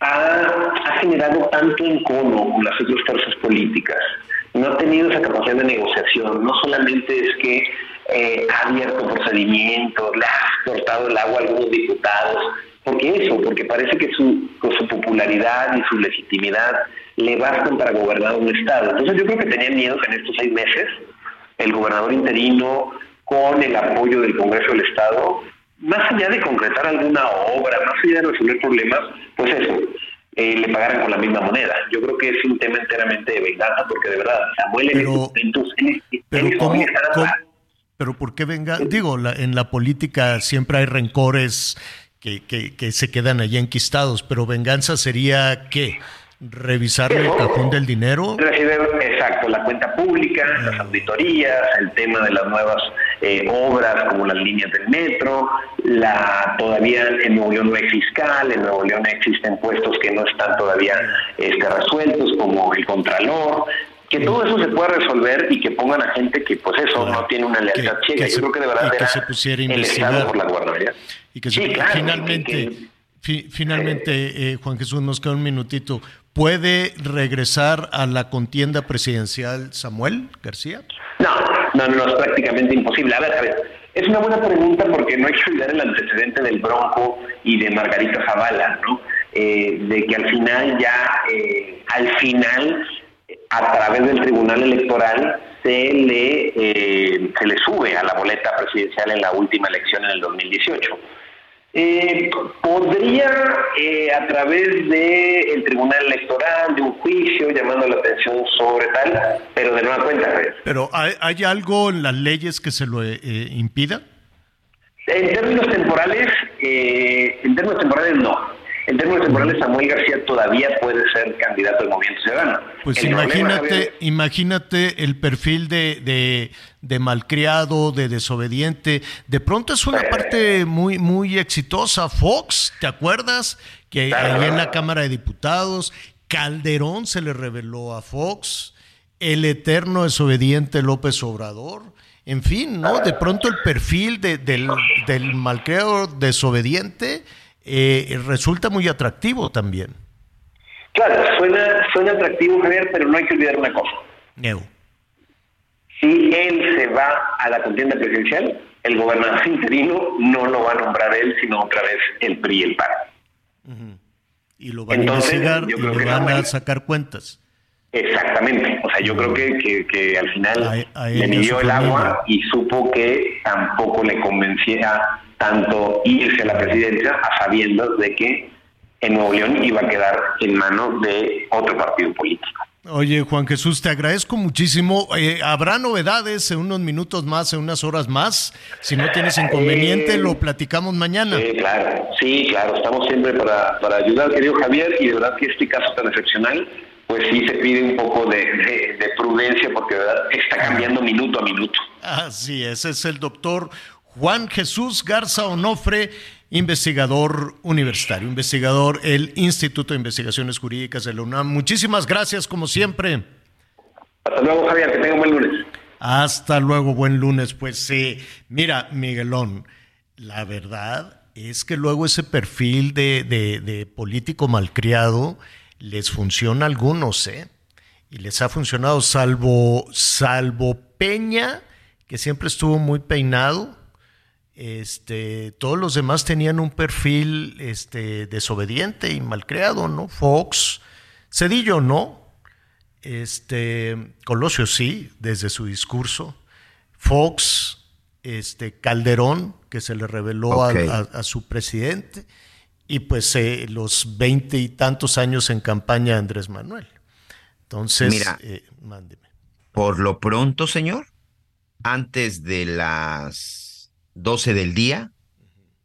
ha, ha generado tanto encono con las otras fuerzas políticas, no ha tenido esa capacidad de negociación, no solamente es que eh, ha abierto procedimientos, le ha cortado el agua a algunos diputados, porque eso, porque parece que su, con su popularidad y su legitimidad le bastan para gobernar un estado. Entonces yo creo que tenía miedo que en estos seis meses el gobernador interino, con el apoyo del Congreso del Estado, más allá de concretar alguna obra, más allá de resolver problemas, pues eso, eh, le pagaran con la misma moneda. Yo creo que es un tema enteramente de venganza, porque de verdad, Samuel en estos momentos, él, Pero él ¿cómo, cómo- pero por qué venga? Digo, la- en la política siempre hay rencores que, que- que se quedan allí enquistados, pero venganza sería qué? Revisarle el cajón del dinero. Exacto, la cuenta pública, las auditorías, el tema de las nuevas eh, obras como las líneas del metro, la todavía en Nuevo León no hay fiscal, en Nuevo León existen puestos que no están todavía este, resueltos como el contralor, que todo eso se pueda resolver y que pongan a gente que pues eso no tiene una lealtad ciega. Yo creo que de verdad era se pusiera a el. Estado por la guardería. Y que Sí, se- claro, finalmente, que- que- fi- finalmente eh, Juan Jesús, nos queda un minutito. ¿Puede regresar a la contienda presidencial Samuel García? No, no, no, es prácticamente imposible. A ver, a ver, es una buena pregunta porque no hay que olvidar el antecedente del Bronco y de Margarita Zavala, ¿no? Eh, de que al final ya, eh, al final, a través del Tribunal Electoral, se le, eh, se le sube a la boleta presidencial en la última elección en el 2018. Eh, podría, eh, a través del Tribunal Electoral, de un juicio, llamando la atención sobre tal, pero de nueva cuenta, Pero ¿hay, hay algo en las leyes que se lo eh, impida? En términos temporales, eh, en términos temporales no. En términos temporales, Samuel García todavía puede ser candidato del Movimiento Ciudadano. Pues El imagínate, imagínate el perfil de, de, de malcriado, de desobediente. De pronto es una parte muy, muy exitosa. Fox, ¿te acuerdas? Que ahí en la Cámara de Diputados, Calderón se le reveló a Fox, el eterno desobediente López Obrador. En fin, ¿no? De pronto el perfil de- del, del malcriado desobediente eh, resulta muy atractivo también. Claro, suena, suena atractivo, Javier, pero no hay que olvidar una cosa. Neo. Si él se va a la contienda presidencial, el gobernador interino no lo va a nombrar él, sino otra vez el PRI y el PAN. Y lo van Entonces, a investigar yo y le van a sacar cuentas. Exactamente. O sea, yo creo que, que, que al final A- a él y le midió el agua y supo que tampoco le convencía tanto irse a la presidencia a sabiendas de que en Nuevo León iba a quedar en manos de otro partido político. Oye, Juan Jesús, te agradezco muchísimo. Eh, Habrá novedades en unos minutos más, en unas horas más. Si no tienes inconveniente, Eh, lo platicamos mañana. Sí, claro, sí, claro, estamos siempre para, para ayudar, querido Javier, y de verdad que este caso tan excepcional, pues sí se pide un poco de, de- de prudencia porque de verdad está cambiando minuto a minuto. Así es, es el doctor Juan Jesús Garza Onofre, investigador universitario, investigador el Instituto de Investigaciones Jurídicas de la UNAM. Muchísimas gracias, como siempre. Hasta luego, Javier, que tenga un buen lunes. Hasta luego, buen lunes. Pues sí, mira, Miguelón, la verdad es que luego ese perfil de, de- de político malcriado les funciona a algunos, ¿eh? Y les ha funcionado, salvo, salvo Peña, que siempre estuvo muy peinado. Este, todos los demás tenían un perfil este, desobediente y malcriado, ¿no? Fox, Cedillo no, este, Colosio sí, desde su discurso. Fox, este, Calderón, que se le reveló a- Ok. a, a su presidente, y pues eh, los veinte y tantos años en campaña de Andrés Manuel. Entonces, Mira. eh, mándeme. Por lo pronto, señor, antes de las 12 del día,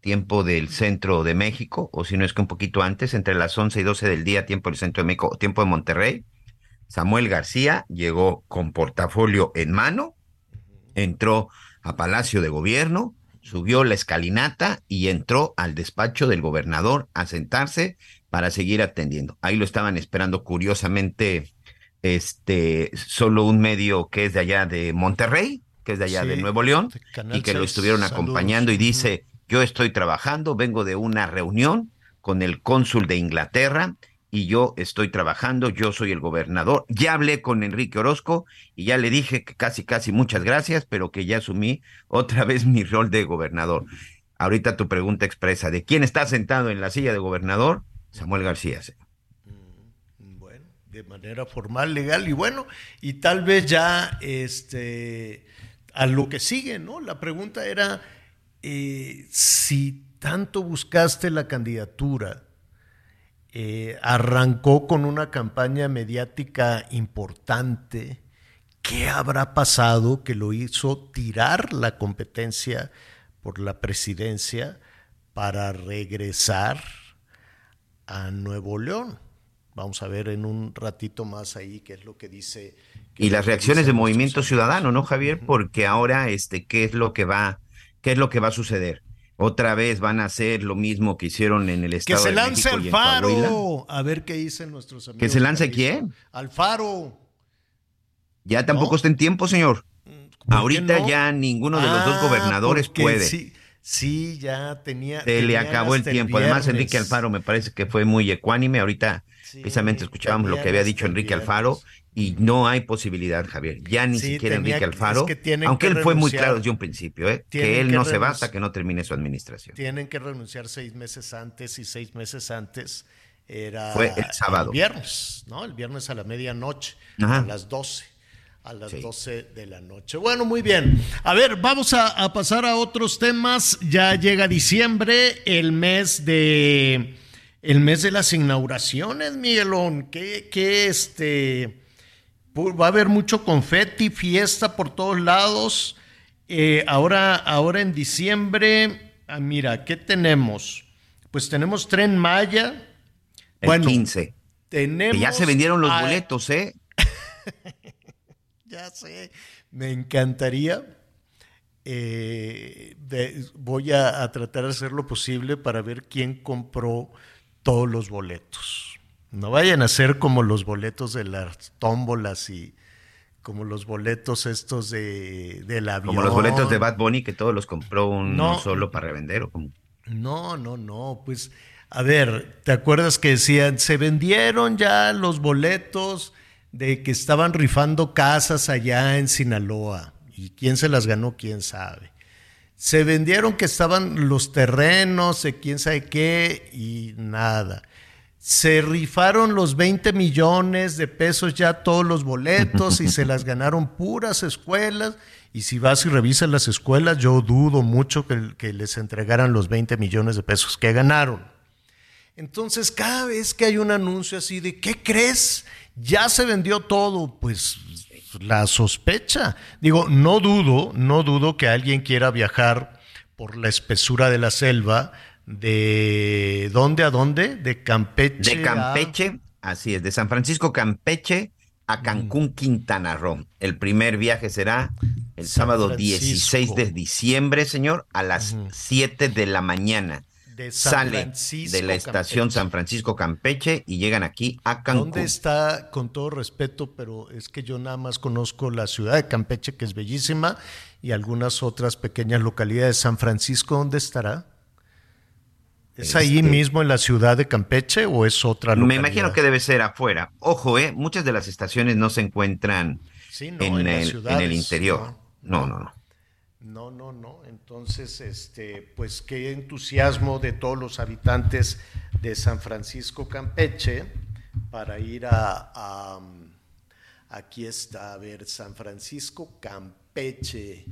tiempo del centro de México, o si no es que un poquito antes, entre las 11 y 12 del día, tiempo del centro de México, tiempo de Monterrey, Samuel García llegó con portafolio en mano, entró a Palacio de Gobierno, subió la escalinata y entró al despacho del gobernador a sentarse para seguir atendiendo. Ahí lo estaban esperando curiosamente este solo un medio que es de allá de Monterrey, que es de allá Sí, de Nuevo León y que lo 6, estuvieron saludos. acompañando y dice, "Yo estoy trabajando, vengo de una reunión con el cónsul de Inglaterra y yo estoy trabajando, yo soy el gobernador. Ya hablé con Enrique Orozco y ya le dije que casi, casi muchas gracias, pero que ya asumí otra vez mi rol de gobernador. Ahorita tu pregunta expresa, ¿de quién está sentado en la silla de gobernador? Samuel García. señor. Bueno, de manera formal, legal, y bueno, y tal vez ya este, a lo que sigue, ¿no? La pregunta era eh, si tanto buscaste la candidatura, eh, arrancó con una campaña mediática importante, ¿qué habrá pasado que lo hizo tirar la competencia por la presidencia para regresar a Nuevo León? Vamos a ver en un ratito más ahí qué es lo que dice. qué Y las que reacciones de Movimiento Ciudadano, ¿no, Javier? Porque ahora, este, ¿qué es lo que va, qué es lo que va a suceder? Otra vez van a hacer lo mismo que hicieron en el Que estado se de lance México Alfaro. Coahuila. A ver qué dicen nuestros amigos. ¿Que se lance quién? Alfaro. Ya tampoco está en tiempo, señor. qué Ahorita no? ya ninguno de los dos Ah, gobernadores puede. Sí, sí, ya tenía. Se le acabó el tiempo. Además. Enrique Alfaro me parece que fue muy ecuánime. Ahorita precisamente escuchábamos lo que había dicho Enrique Alfaro y no hay posibilidad, Javier. Ya ni Sí, siquiera Enrique que- Alfaro, es que aunque que él fue muy claro desde un principio, ¿eh? Que él que no se va hasta que no termine su administración. Tienen que renunciar seis meses antes y seis meses antes era Fue el sábado. viernes, ¿no? El viernes a la medianoche, Ajá. a las 12. A las 12 de la noche. Bueno, muy bien. A ver, vamos a, a pasar a otros temas. Ya llega diciembre, el mes de el mes de las inauguraciones, Miguelón. Que, que este va a haber mucho confeti, fiesta por todos lados. Eh, ahora, ahora en diciembre Ah, mira, ¿qué tenemos? Pues tenemos Tren Maya. El bueno, 15. tenemos. Que ya se vendieron los a- boletos, ¿eh? Ya sé, me encantaría. eh, de- voy a, a tratar de hacer lo posible para ver quién compró todos los boletos. No vayan a ser como los boletos de las tómbolas y como los boletos estos de, del avión. Como los boletos de Bad Bunny que todos los compró uno No. solo para revender. ¿o cómo? No, no, no, pues a ver, ¿te acuerdas que decían, se vendieron ya los boletos de que estaban rifando casas allá en Sinaloa? ¿Y quién se las ganó? ¿Quién sabe? Se vendieron que estaban los terrenos de quién sabe qué y nada. Se rifaron los 20 millones de pesos ya todos los boletos y se las ganaron puras escuelas. Y si vas y revisas las escuelas, yo dudo mucho que, que les entregaran los 20 millones de pesos que ganaron. Entonces, cada vez que hay un anuncio así de, ¿qué crees? Ya se vendió todo, pues la sospecha. Digo, no dudo, no dudo que alguien quiera viajar por la espesura de la selva, de dónde a dónde, de Campeche. De a- Campeche, así es, de San Francisco Campeche a Cancún, Quintana Roo. El primer viaje será el San sábado Francisco. 16 de diciembre, señor, a las 7 de la mañana. De San Sale Francisco, de la estación Campeche. San Francisco Campeche y llegan aquí a Cancún. ¿Dónde está, con todo respeto, pero es que yo nada más conozco la ciudad de Campeche, que es bellísima, y algunas otras pequeñas localidades. San Francisco, ¿dónde estará? ¿Es ahí Este- mismo en la ciudad de Campeche o es otra Me localidad? imagino que debe ser afuera. Ojo, eh, muchas de las estaciones no se encuentran Sí, no, en, en el, en el interior. No, no, no. No, no, no. Entonces, este, pues qué entusiasmo de todos los habitantes de San Francisco Campeche para ir a, a, aquí está, a ver, San Francisco Campeche.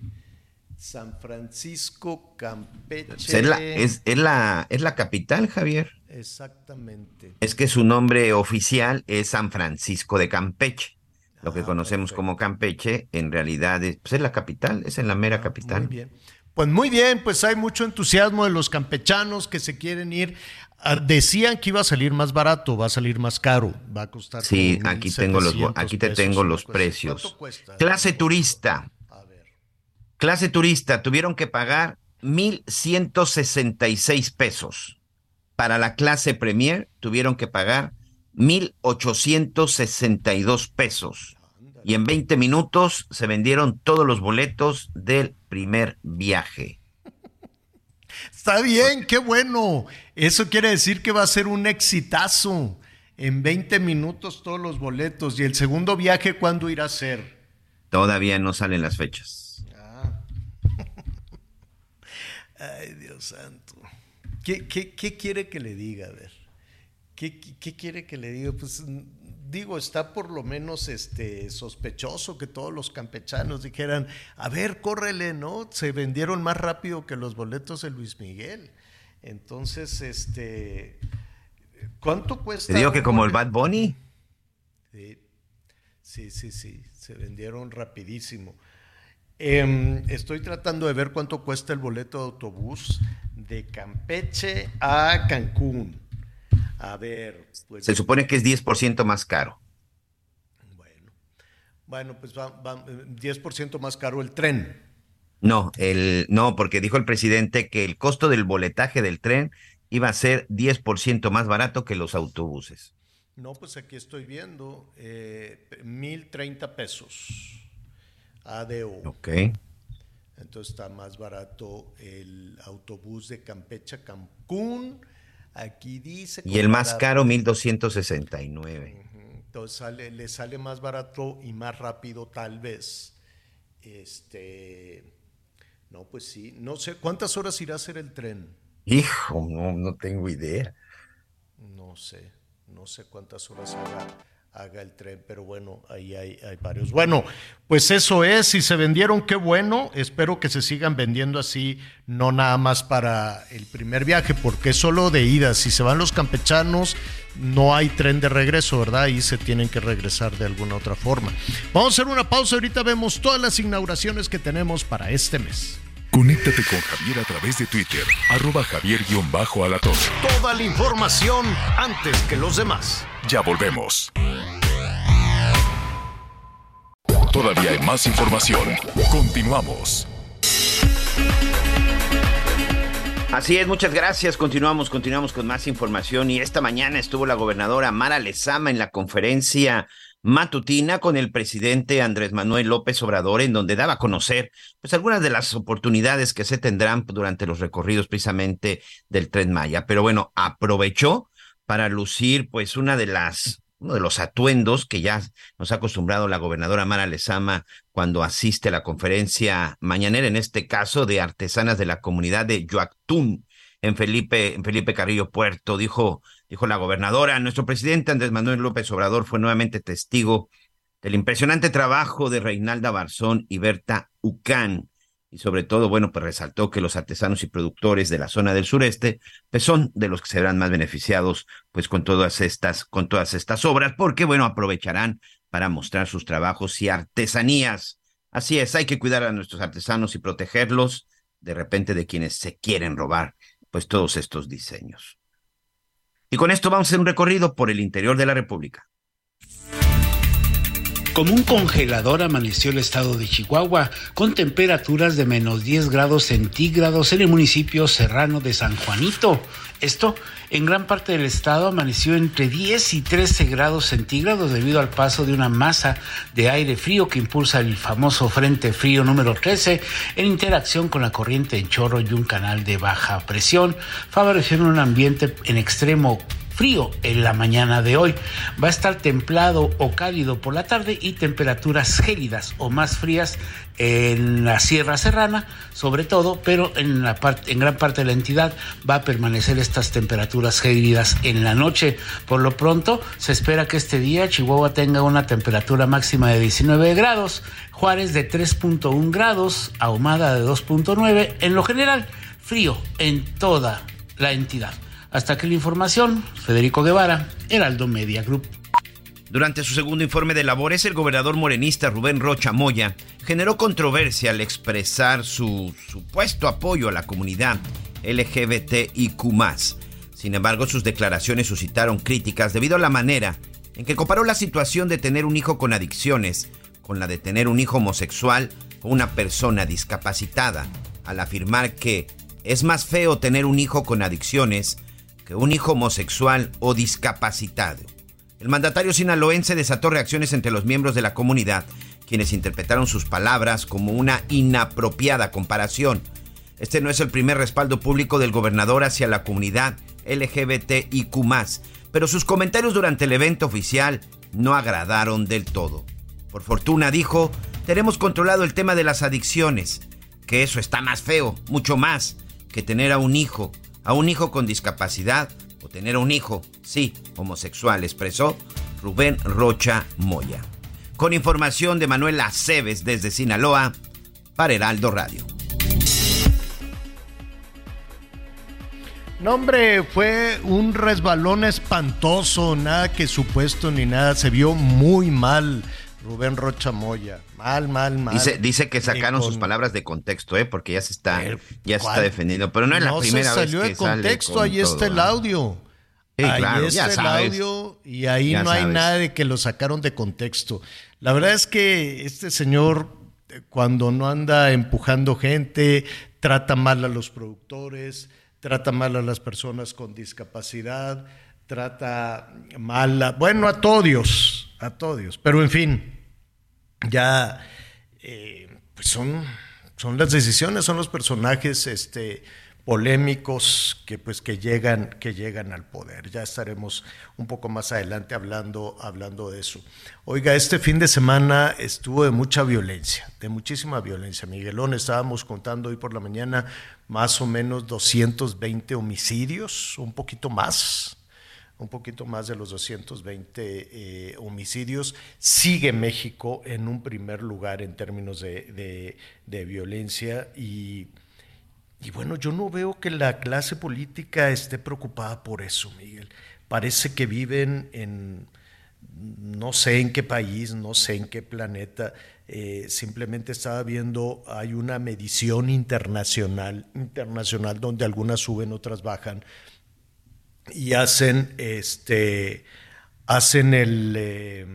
San Francisco Campeche. Pues Es la, es, es la, es la capital, Javier. Exactamente. Es que su nombre oficial es San Francisco de Campeche. Lo Ah, que conocemos como Campeche, en realidad es, pues es la capital, es en la mera capital. Ah, Muy bien. Pues muy bien, pues hay mucho entusiasmo de los campechanos que se quieren ir. Ah, Decían que iba a salir más barato, va a salir más caro, va a costar. Sí, aquí tengo los, 1,700 aquí te pesos. tengo los ¿Cuánto precios. cuesta? Clase turista. Clase turista, tuvieron que pagar 1.166 pesos. Para la clase premier, tuvieron que pagar 1.862 pesos. Y en 20 minutos se vendieron todos los boletos del primer viaje. Está bien, qué bueno. Eso quiere decir que va a ser un exitazo. En 20 minutos todos los boletos. ¿Y el segundo viaje cuándo irá a ser? Todavía no salen las fechas. Ay, Dios santo. ¿Qué, qué, qué quiere que le diga? A ver. ¿Qué, quiere que le diga? Pues mm, digo, está por lo menos este, sospechoso que todos los campechanos dijeran, a ver, córrele, ¿no? Se vendieron más rápido que los boletos de Luis Miguel. Entonces, este, ¿cuánto cuesta? Te digo que como el? Bad Bunny, Sí, sí, sí, sí, se vendieron rapidísimo. Em, estoy tratando de ver cuánto cuesta el boleto de autobús de Campeche a Cancún. A ver, pues, se supone que es 10% más caro. bueno, pues va, va, eh, 10% más caro el tren. No, el, no, porque dijo el presidente que el costo del boletaje del tren iba a ser 10% más barato que los autobuses. No, pues aquí estoy viendo, eh, 1030 pesos. ADO. Ok. Entonces está más barato el autobús de Campeche a Cancún. Aquí dice. Y el más caro, 1269. Entonces sale, le sale más barato y más rápido tal vez. Este, no, pues sí. No sé, ¿cuántas horas irá a hacer el tren? Hijo, no, no tengo idea. No sé, no sé cuántas horas haga, haga el tren, pero bueno, ahí hay, hay varios. Bueno, pues eso es, si se vendieron, qué bueno, espero que se sigan vendiendo así, no nada más para el primer viaje, porque es solo de ida, si se van los campechanos, no hay tren de regreso, ¿verdad? Ahí se tienen que regresar de alguna otra forma. Vamos a hacer una pausa, ahorita vemos todas las inauguraciones que tenemos para este mes. Conéctate con Javier a través de Twitter, arroba javier-alatón. Toda la información antes que los demás. Ya volvemos. Todavía hay más información. Continuamos. Así es, muchas gracias. Continuamos, continuamos con más información. Y esta mañana estuvo la gobernadora Mara Lezama en la conferencia matutina con el presidente Andrés Manuel López Obrador, en donde daba a conocer pues algunas de las oportunidades que se tendrán durante los recorridos precisamente del Tren Maya. Pero bueno, aprovechó para lucir pues una de las uno de los atuendos que ya nos ha acostumbrado la gobernadora Mara Lezama cuando asiste a la conferencia mañanera, en este caso de artesanas de la comunidad de Yoactún, en Felipe, en Felipe Carrillo Puerto. Dijo, dijo la gobernadora, nuestro presidente Andrés Manuel López Obrador fue nuevamente testigo del impresionante trabajo de Reinalda Barzón y Berta Ucán y sobre todo, bueno, pues resaltó que los artesanos y productores de la zona del sureste, pues son de los que serán más beneficiados, pues con todas estas, con todas estas obras, porque, bueno, aprovecharán para mostrar sus trabajos y artesanías. Así es, hay que cuidar a nuestros artesanos y protegerlos de repente de quienes se quieren robar, pues todos estos diseños. Y con esto vamos a hacer un recorrido por el interior de la República. Como un congelador amaneció el estado de Chihuahua, con temperaturas de menos 10 grados centígrados en el municipio serrano de San Juanito. Esto en gran parte del estado amaneció entre 10 y 13 grados centígrados debido al paso de una masa de aire frío que impulsa el famoso Frente Frío número 13 en interacción con la corriente en chorro y un canal de baja presión, favoreciendo un ambiente en extremo frío en la mañana de hoy. Va a estar templado o cálido por la tarde y temperaturas gélidas o más frías en la Sierra Serrana, sobre todo, pero en, gran parte de la entidad va a permanecer estas temperaturas gélidas en la noche. Por lo pronto, se espera que este día Chihuahua tenga una temperatura máxima de 19 grados, Juárez de 3.1 grados, Ahumada de 2.9, en lo general, frío en toda la entidad. Hasta aquí la información, Federico Guevara, Heraldo Media Group. Durante su segundo informe de labores, el gobernador morenista Rubén Rocha Moya generó controversia al expresar su supuesto apoyo a la comunidad LGBTIQ. Sin embargo, sus declaraciones suscitaron críticas debido a la manera en que comparó la situación de tener un hijo con adicciones con la de tener un hijo homosexual o una persona discapacitada, al afirmar que es más feo tener un hijo con adicciones que un hijo homosexual o discapacitado. El mandatario sinaloense desató reacciones entre los miembros de la comunidad, quienes interpretaron sus palabras como una inapropiada comparación. Este no es el primer respaldo público del gobernador hacia la comunidad LGBTIQ, pero sus comentarios durante el evento oficial no agradaron del todo. Por fortuna dijo, tenemos controlado el tema de las adicciones, que eso está más feo, mucho más, que tener a un hijo, a un hijo con discapacidad o tener un hijo, sí, homosexual, expresó Rubén Rocha Moya. Con información de Manuel Aceves desde Sinaloa, para Heraldo Radio. No, hombre, fue un resbalón espantoso, nada que supuesto ni nada, se vio muy mal Rubén Rocha Moya. Mal, mal, mal. Dice, dice que sacaron sus palabras de contexto, ¿eh? porque ya se está, ya se está defendiendo. Pero no es la primera se salió vez de contexto, ahí está el audio. Sí, ahí claro, está ya el sabes. audio y ahí Ya no hay sabes. nada de que lo sacaron de contexto. La verdad es que este señor, cuando no anda empujando gente, trata mal a los productores, trata mal a las personas con discapacidad, trata mal a, bueno, a todos, a todos. Pero en fin, ya eh, pues son, son las decisiones, son los personajes este, polémicos que pues que llegan, que llegan al poder. Ya estaremos un poco más adelante hablando, hablando de eso. Oiga, este fin de semana estuvo de mucha violencia, de muchísima violencia. Miguelón, estábamos contando hoy por la mañana más o menos 220 homicidios, un poquito más un poquito más de los 220 eh, homicidios. Sigue México en un primer lugar en términos de, violencia y, y bueno, yo no veo que la clase política esté preocupada por eso, Miguel. Parece que viven en, no sé en qué país, no sé en qué planeta, eh, simplemente estaba viendo, hay una medición internacional, internacional donde algunas suben, otras bajan, y hacen este hacen el eh,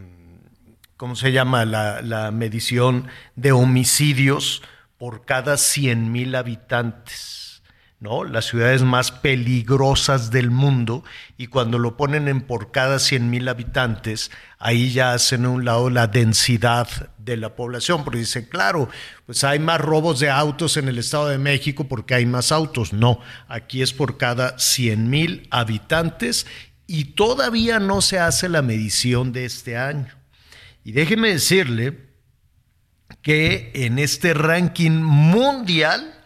¿cómo se llama? La, medición de homicidios por cada 100 mil habitantes. ¿No? Las ciudades más peligrosas del mundo y cuando lo ponen en por cada 100 mil habitantes, ahí ya hacen a un lado la densidad de la población, porque dicen, claro, pues hay más robos de autos en el Estado de México porque hay más autos. No, aquí es por cada 100 mil habitantes y todavía no se hace la medición de este año. Y déjeme decirle que en este ranking mundial,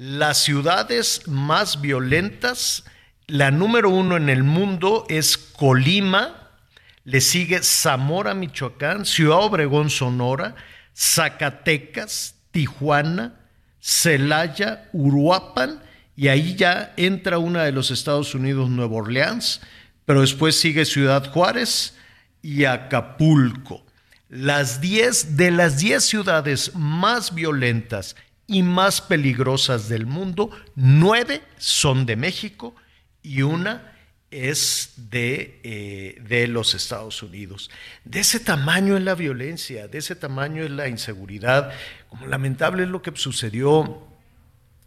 las ciudades más violentas, la número uno en el mundo es Colima, le sigue Zamora, Michoacán, Ciudad Obregón, Sonora, Zacatecas, Tijuana, Celaya, Uruapan, y ahí ya entra una de los Estados Unidos, Nueva Orleans, pero después sigue Ciudad Juárez y Acapulco. Las 10 de las 10 ciudades más violentas y más peligrosas del mundo, nueve son de México y una es de, eh, de, los Estados Unidos. De ese tamaño es la violencia, de ese tamaño es la inseguridad. Como lamentable es lo que sucedió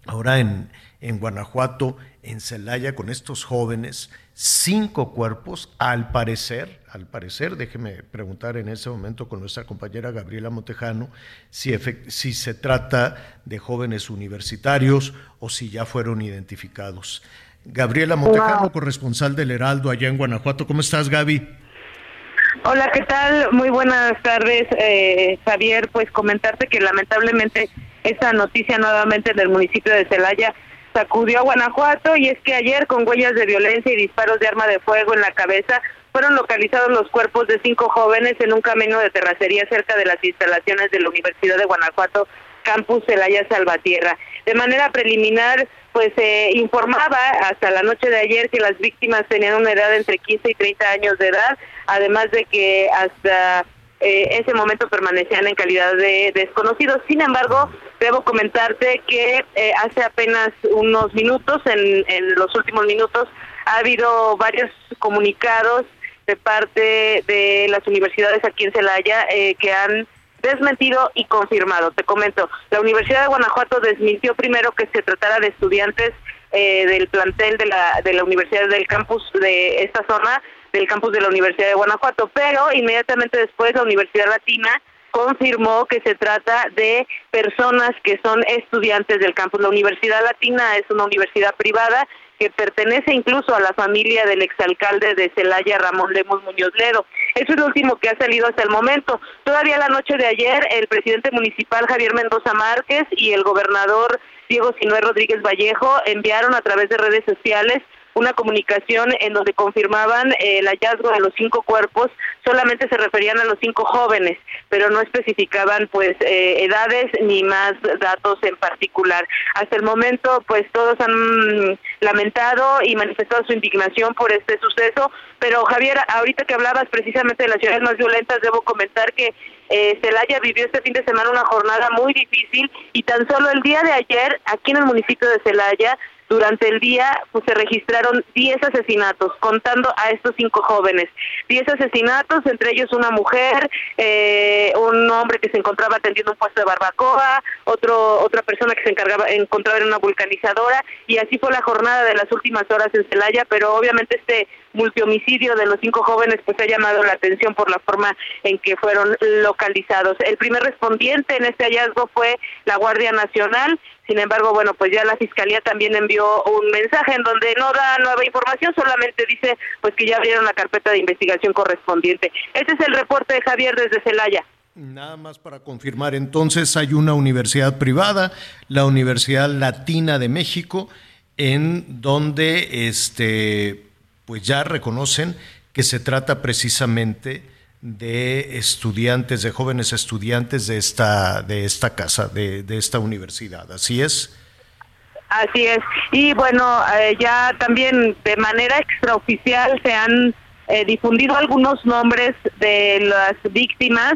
ahora en, en Guanajuato, en Celaya, con estos jóvenes, cinco cuerpos, al parecer, al parecer, déjeme preguntar en ese momento con nuestra compañera Gabriela Montejano si, si se trata de jóvenes universitarios o si ya fueron identificados. Gabriela Montejano, corresponsal del Heraldo allá en Guanajuato. ¿Cómo estás, Gaby? Hola, ¿qué tal? Muy buenas tardes, eh, Javier. Pues comentarte que lamentablemente esta noticia nuevamente del municipio de Celaya sacudió a Guanajuato y es que ayer con huellas de violencia y disparos de arma de fuego en la cabeza fueron localizados los cuerpos de cinco jóvenes en un camino de terracería cerca de las instalaciones de la Universidad de Guanajuato, Campus Celaya Salvatierra. De manera preliminar, pues se informaba hasta la noche de ayer que las víctimas tenían una edad entre 15 y 30 años de edad, además de que hasta eh, ese momento permanecían en calidad de desconocidos. Sin embargo, debo comentarte que eh, hace apenas unos minutos, en, en los últimos minutos, ha habido varios comunicados de parte de las universidades aquí en Celaya eh, que han desmentido y confirmado. Te comento, la Universidad de Guanajuato desmintió primero que se tratara de estudiantes eh, del plantel de la, de la Universidad del campus de esta zona, del campus de la Universidad de Guanajuato, pero inmediatamente después la Universidad Latina confirmó que se trata de personas que son estudiantes del campus. La Universidad Latina es una universidad privada que pertenece incluso a la familia del exalcalde de Celaya, Ramón Lemos Muñoz Ledo. Eso es lo último que ha salido hasta el momento. Todavía la noche de ayer, el presidente municipal Javier Mendoza Márquez y el gobernador Diego Sinué Rodríguez Vallejo enviaron a través de redes sociales una comunicación en donde confirmaban eh, el hallazgo de los cinco cuerpos, solamente se referían a los cinco jóvenes, pero no especificaban pues eh, edades ni más datos en particular. Hasta el momento pues todos han lamentado y manifestado su indignación por este suceso, pero Javier, ahorita que hablabas precisamente de las ciudades más violentas, debo comentar que eh, Celaya vivió este fin de semana una jornada muy difícil y tan solo el día de ayer aquí en el municipio de Celaya durante el día pues, se registraron 10 asesinatos, contando a estos cinco jóvenes. 10 asesinatos, entre ellos una mujer, eh, un hombre que se encontraba atendiendo un puesto de barbacoa, otro, otra persona que se encargaba, encontraba en una vulcanizadora, y así fue la jornada de las últimas horas en Celaya, pero obviamente este multihomicidio de los cinco jóvenes pues ha llamado la atención por la forma en que fueron localizados. El primer respondiente en este hallazgo fue la Guardia Nacional, sin embargo, bueno, pues ya la Fiscalía también envió un mensaje en donde no da nueva información, solamente dice pues que ya abrieron la carpeta de investigación correspondiente. Este es el reporte de Javier desde Celaya. Nada más para confirmar, entonces hay una universidad privada, la Universidad Latina de México, en donde este pues ya reconocen que se trata precisamente de estudiantes, de jóvenes estudiantes de esta, de esta casa, de, esta universidad. ¿Así es? Así es. Y bueno, eh, ya también de manera extraoficial se han eh, difundido algunos nombres de las víctimas.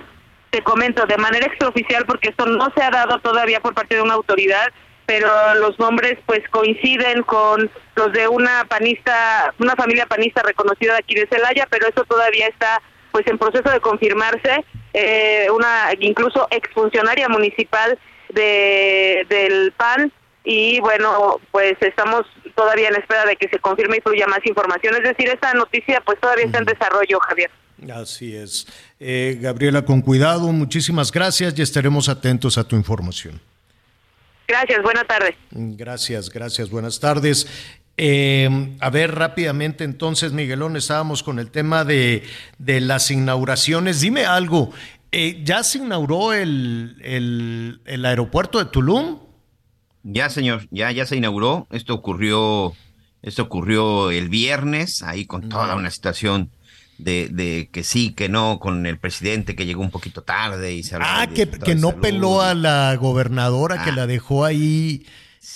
Te comento de manera extraoficial porque esto no se ha dado todavía por parte de una autoridad, pero los nombres pues coinciden con los de una panista, una familia panista reconocida de aquí de Celaya, pero eso todavía está pues en proceso de confirmarse. Eh, una incluso exfuncionaria municipal de del PAN y bueno, pues estamos todavía en espera de que se confirme y fluya más información. Es decir, esta noticia pues todavía está en desarrollo, Javier. Así es. Eh, Gabriela, con cuidado, muchísimas gracias y estaremos atentos a tu información. Gracias, buena tarde. Gracias, gracias, buenas tardes. Eh, a ver, rápidamente entonces, Miguelón, estábamos con el tema de, de las inauguraciones. Dime algo, eh, ¿ya se inauguró el, el, el aeropuerto de Tulum? Ya, señor, ya, ya se inauguró. Esto ocurrió, esto ocurrió el viernes, ahí con toda una situación de, de que sí, que no, con el presidente que llegó un poquito tarde y se Ah, que, no salud. peló a la gobernadora, que Ah. la dejó ahí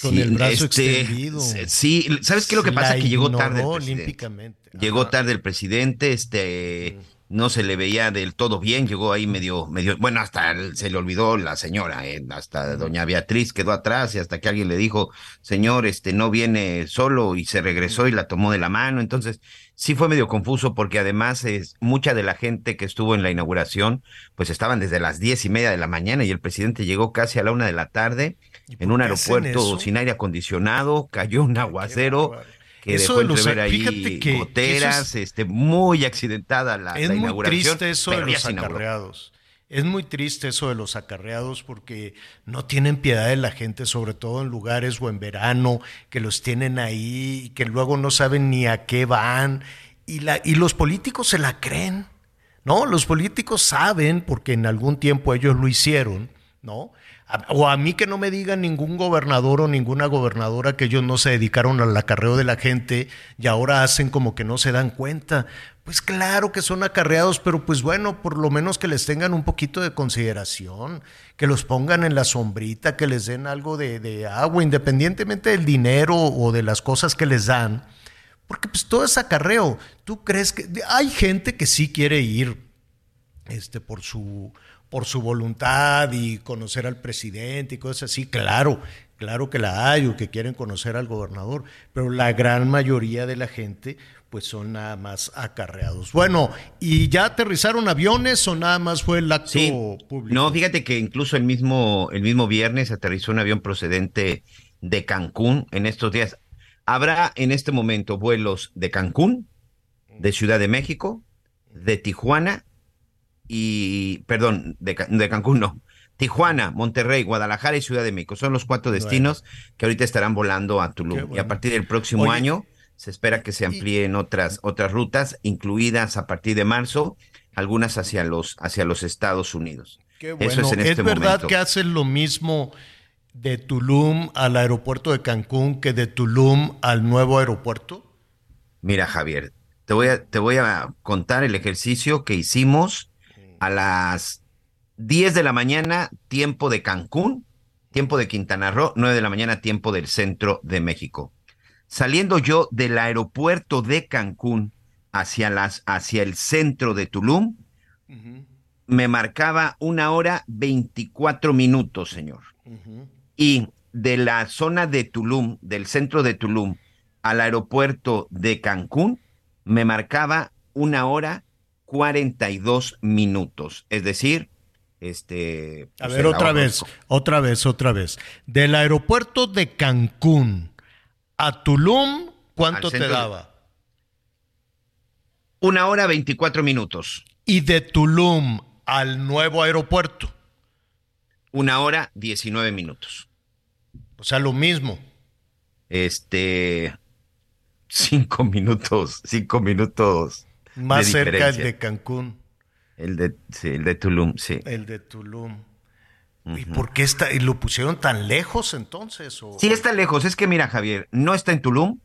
con Sí, el brazo este, extendido. Sí, ¿sabes qué es lo que La pasa? Que llegó tarde el olímpicamente. Llegó tarde el presidente, este, no se le veía del todo bien, llegó ahí medio, medio, bueno, hasta se le olvidó la señora, eh, hasta doña Beatriz quedó atrás y hasta que alguien le dijo, señor, este, no viene solo y se regresó y la tomó de la mano, entonces sí fue medio confuso porque además es, mucha de la gente que estuvo en la inauguración, pues estaban desde las diez y media de la mañana y el presidente llegó casi a la una de la tarde en un aeropuerto sin aire acondicionado, cayó un aguacero que Eso dejó de los- ahí que- goteras, es- este, muy accidentada la, es la muy inauguración. triste eso de los acarreados. Es muy triste eso de los acarreados porque no tienen piedad de la gente, sobre todo en lugares o en verano, que los tienen ahí y que luego no saben ni a qué van. Y, la, y los políticos se la creen, ¿no? Los políticos saben, porque en algún tiempo ellos lo hicieron, ¿no? O a mí que no me digan ningún gobernador o ninguna gobernadora que ellos no se dedicaron al acarreo de la gente y ahora hacen como que no se dan cuenta. Pues claro que son acarreados, pero pues bueno, por lo menos que les tengan un poquito de consideración, que los pongan en la sombrita, que les den algo de, de agua, independientemente del dinero o de las cosas que les dan. Porque pues todo es acarreo. ¿Tú crees que hay gente que sí quiere ir este, por su por su voluntad y conocer al presidente y cosas así, claro, claro que la hay o que quieren conocer al gobernador, pero la gran mayoría de la gente pues son nada más acarreados. Bueno, ¿y ya aterrizaron aviones o nada más fue el acto Sí. público? No, fíjate que incluso el mismo, el mismo viernes aterrizó un avión procedente de Cancún en estos días. Habrá en este momento vuelos de Cancún, de Ciudad de México, de Tijuana y, perdón, de, de Cancún no, Tijuana, Monterrey, Guadalajara y Ciudad de México. Son los cuatro destinos que ahorita estarán volando a Tulum. Y a partir del próximo Oye, año se espera que se amplíen otras, otras rutas, incluidas a partir de marzo, algunas hacia los, hacia los Estados Unidos. Qué Eso bueno. es en este verdad momento. que hacen lo mismo de Tulum al aeropuerto de Cancún que de Tulum al nuevo aeropuerto? Mira, Javier, te voy a, te voy a contar el ejercicio que hicimos a las 10 de la mañana, tiempo de Cancún, tiempo de Quintana Roo, 9 de la mañana, tiempo del centro de México. Saliendo yo del aeropuerto de Cancún hacia, las, hacia el centro de Tulum, me marcaba una hora 24 minutos, señor. Y de la zona de Tulum, del centro de Tulum, al aeropuerto de Cancún, me marcaba una hora 42 minutos. Es decir, este. A pues, ver, otra vez, otra vez, otra vez. Del aeropuerto de Cancún a Tulum, ¿cuánto te daba? Una hora 24 minutos. Y de Tulum al nuevo aeropuerto, Una hora 19 minutos. o sea, lo mismo. Este. Cinco minutos. Cinco minutos. Más de cerca el de Cancún, El de, sí, el de Tulum, sí. el de Tulum. ¿Y por qué está, y lo pusieron tan lejos entonces? o- Sí, está lejos. Es que mira, Javier, no está en Tulum,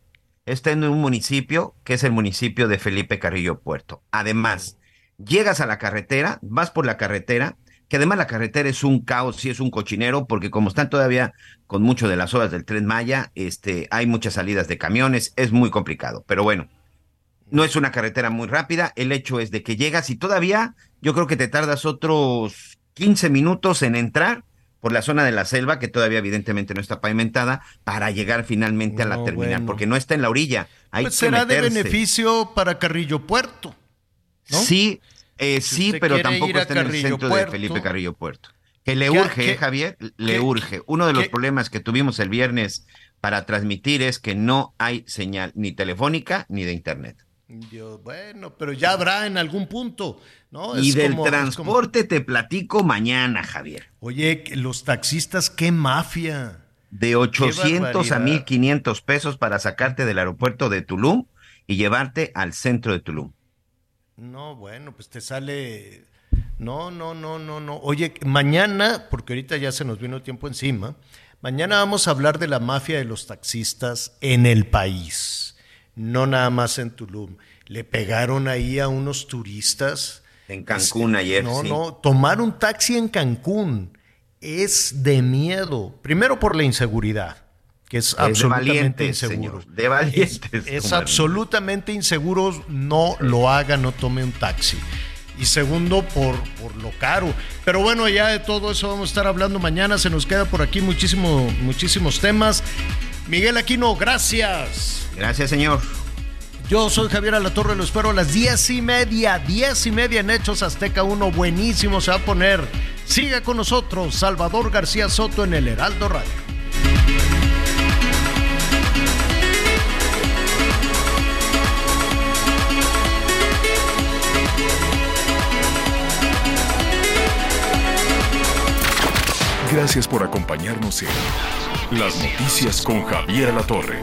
está en un municipio que es el municipio de Felipe Carrillo Puerto. Además, llegas a la carretera, vas por la carretera, que además la carretera es un caos, sí es un cochinero, porque como están todavía con mucho de las obras del tren Maya, este, hay muchas salidas de camiones, es muy complicado. Pero bueno, No es una carretera muy rápida, el hecho es de que llegas y todavía yo creo que te tardas otros 15 minutos en entrar por la zona de la selva, que todavía evidentemente no está pavimentada, para llegar finalmente a la terminal, bueno. porque no está en la orilla. Hay Pues que será de beneficio para Carrillo Puerto. ¿no? Sí, eh, Si sí, pero tampoco está en el centro Puerto. de Felipe Carrillo Puerto. Que le ¿Qué- urge, ¿eh, Javier, le urge. Uno de los problemas que tuvimos el viernes para transmitir es que no hay señal ni telefónica ni de internet. Dios, bueno, pero ya habrá en algún punto, ¿no? y Es del como- es como- transporte te platico mañana, Javier. Oye, los taxistas, qué mafia. De 800 a barbaridad. 1500 pesos para sacarte del aeropuerto de Tulum y llevarte al centro de Tulum. No, bueno, pues te sale. No, no, no, no, no. Oye, mañana, porque ahorita ya se nos vino tiempo encima, mañana vamos a hablar de la mafia de los taxistas en el país, no nada más en Tulum. Le pegaron ahí a unos turistas. En Cancún ayer, No, sí. no, tomar un taxi en Cancún es de miedo. Primero por la inseguridad, que es, Es de absolutamente valientes, inseguro. señor, de valientes, Es, absolutamente inseguro, no lo haga, no tome un taxi. Y segundo, por, por lo caro. Pero bueno, ya de todo eso vamos a estar hablando mañana. Se nos queda por aquí muchísimo, muchísimos temas. Miguel Aquino, gracias. Gracias, señor. Yo soy Javier Alatorre, lo espero a las diez y media, diez y media en Hechos Azteca 1, buenísimo se va a poner. Siga con nosotros, Salvador García Soto en el Heraldo Radio. Gracias por acompañarnos en Las Noticias con Javier La Torre.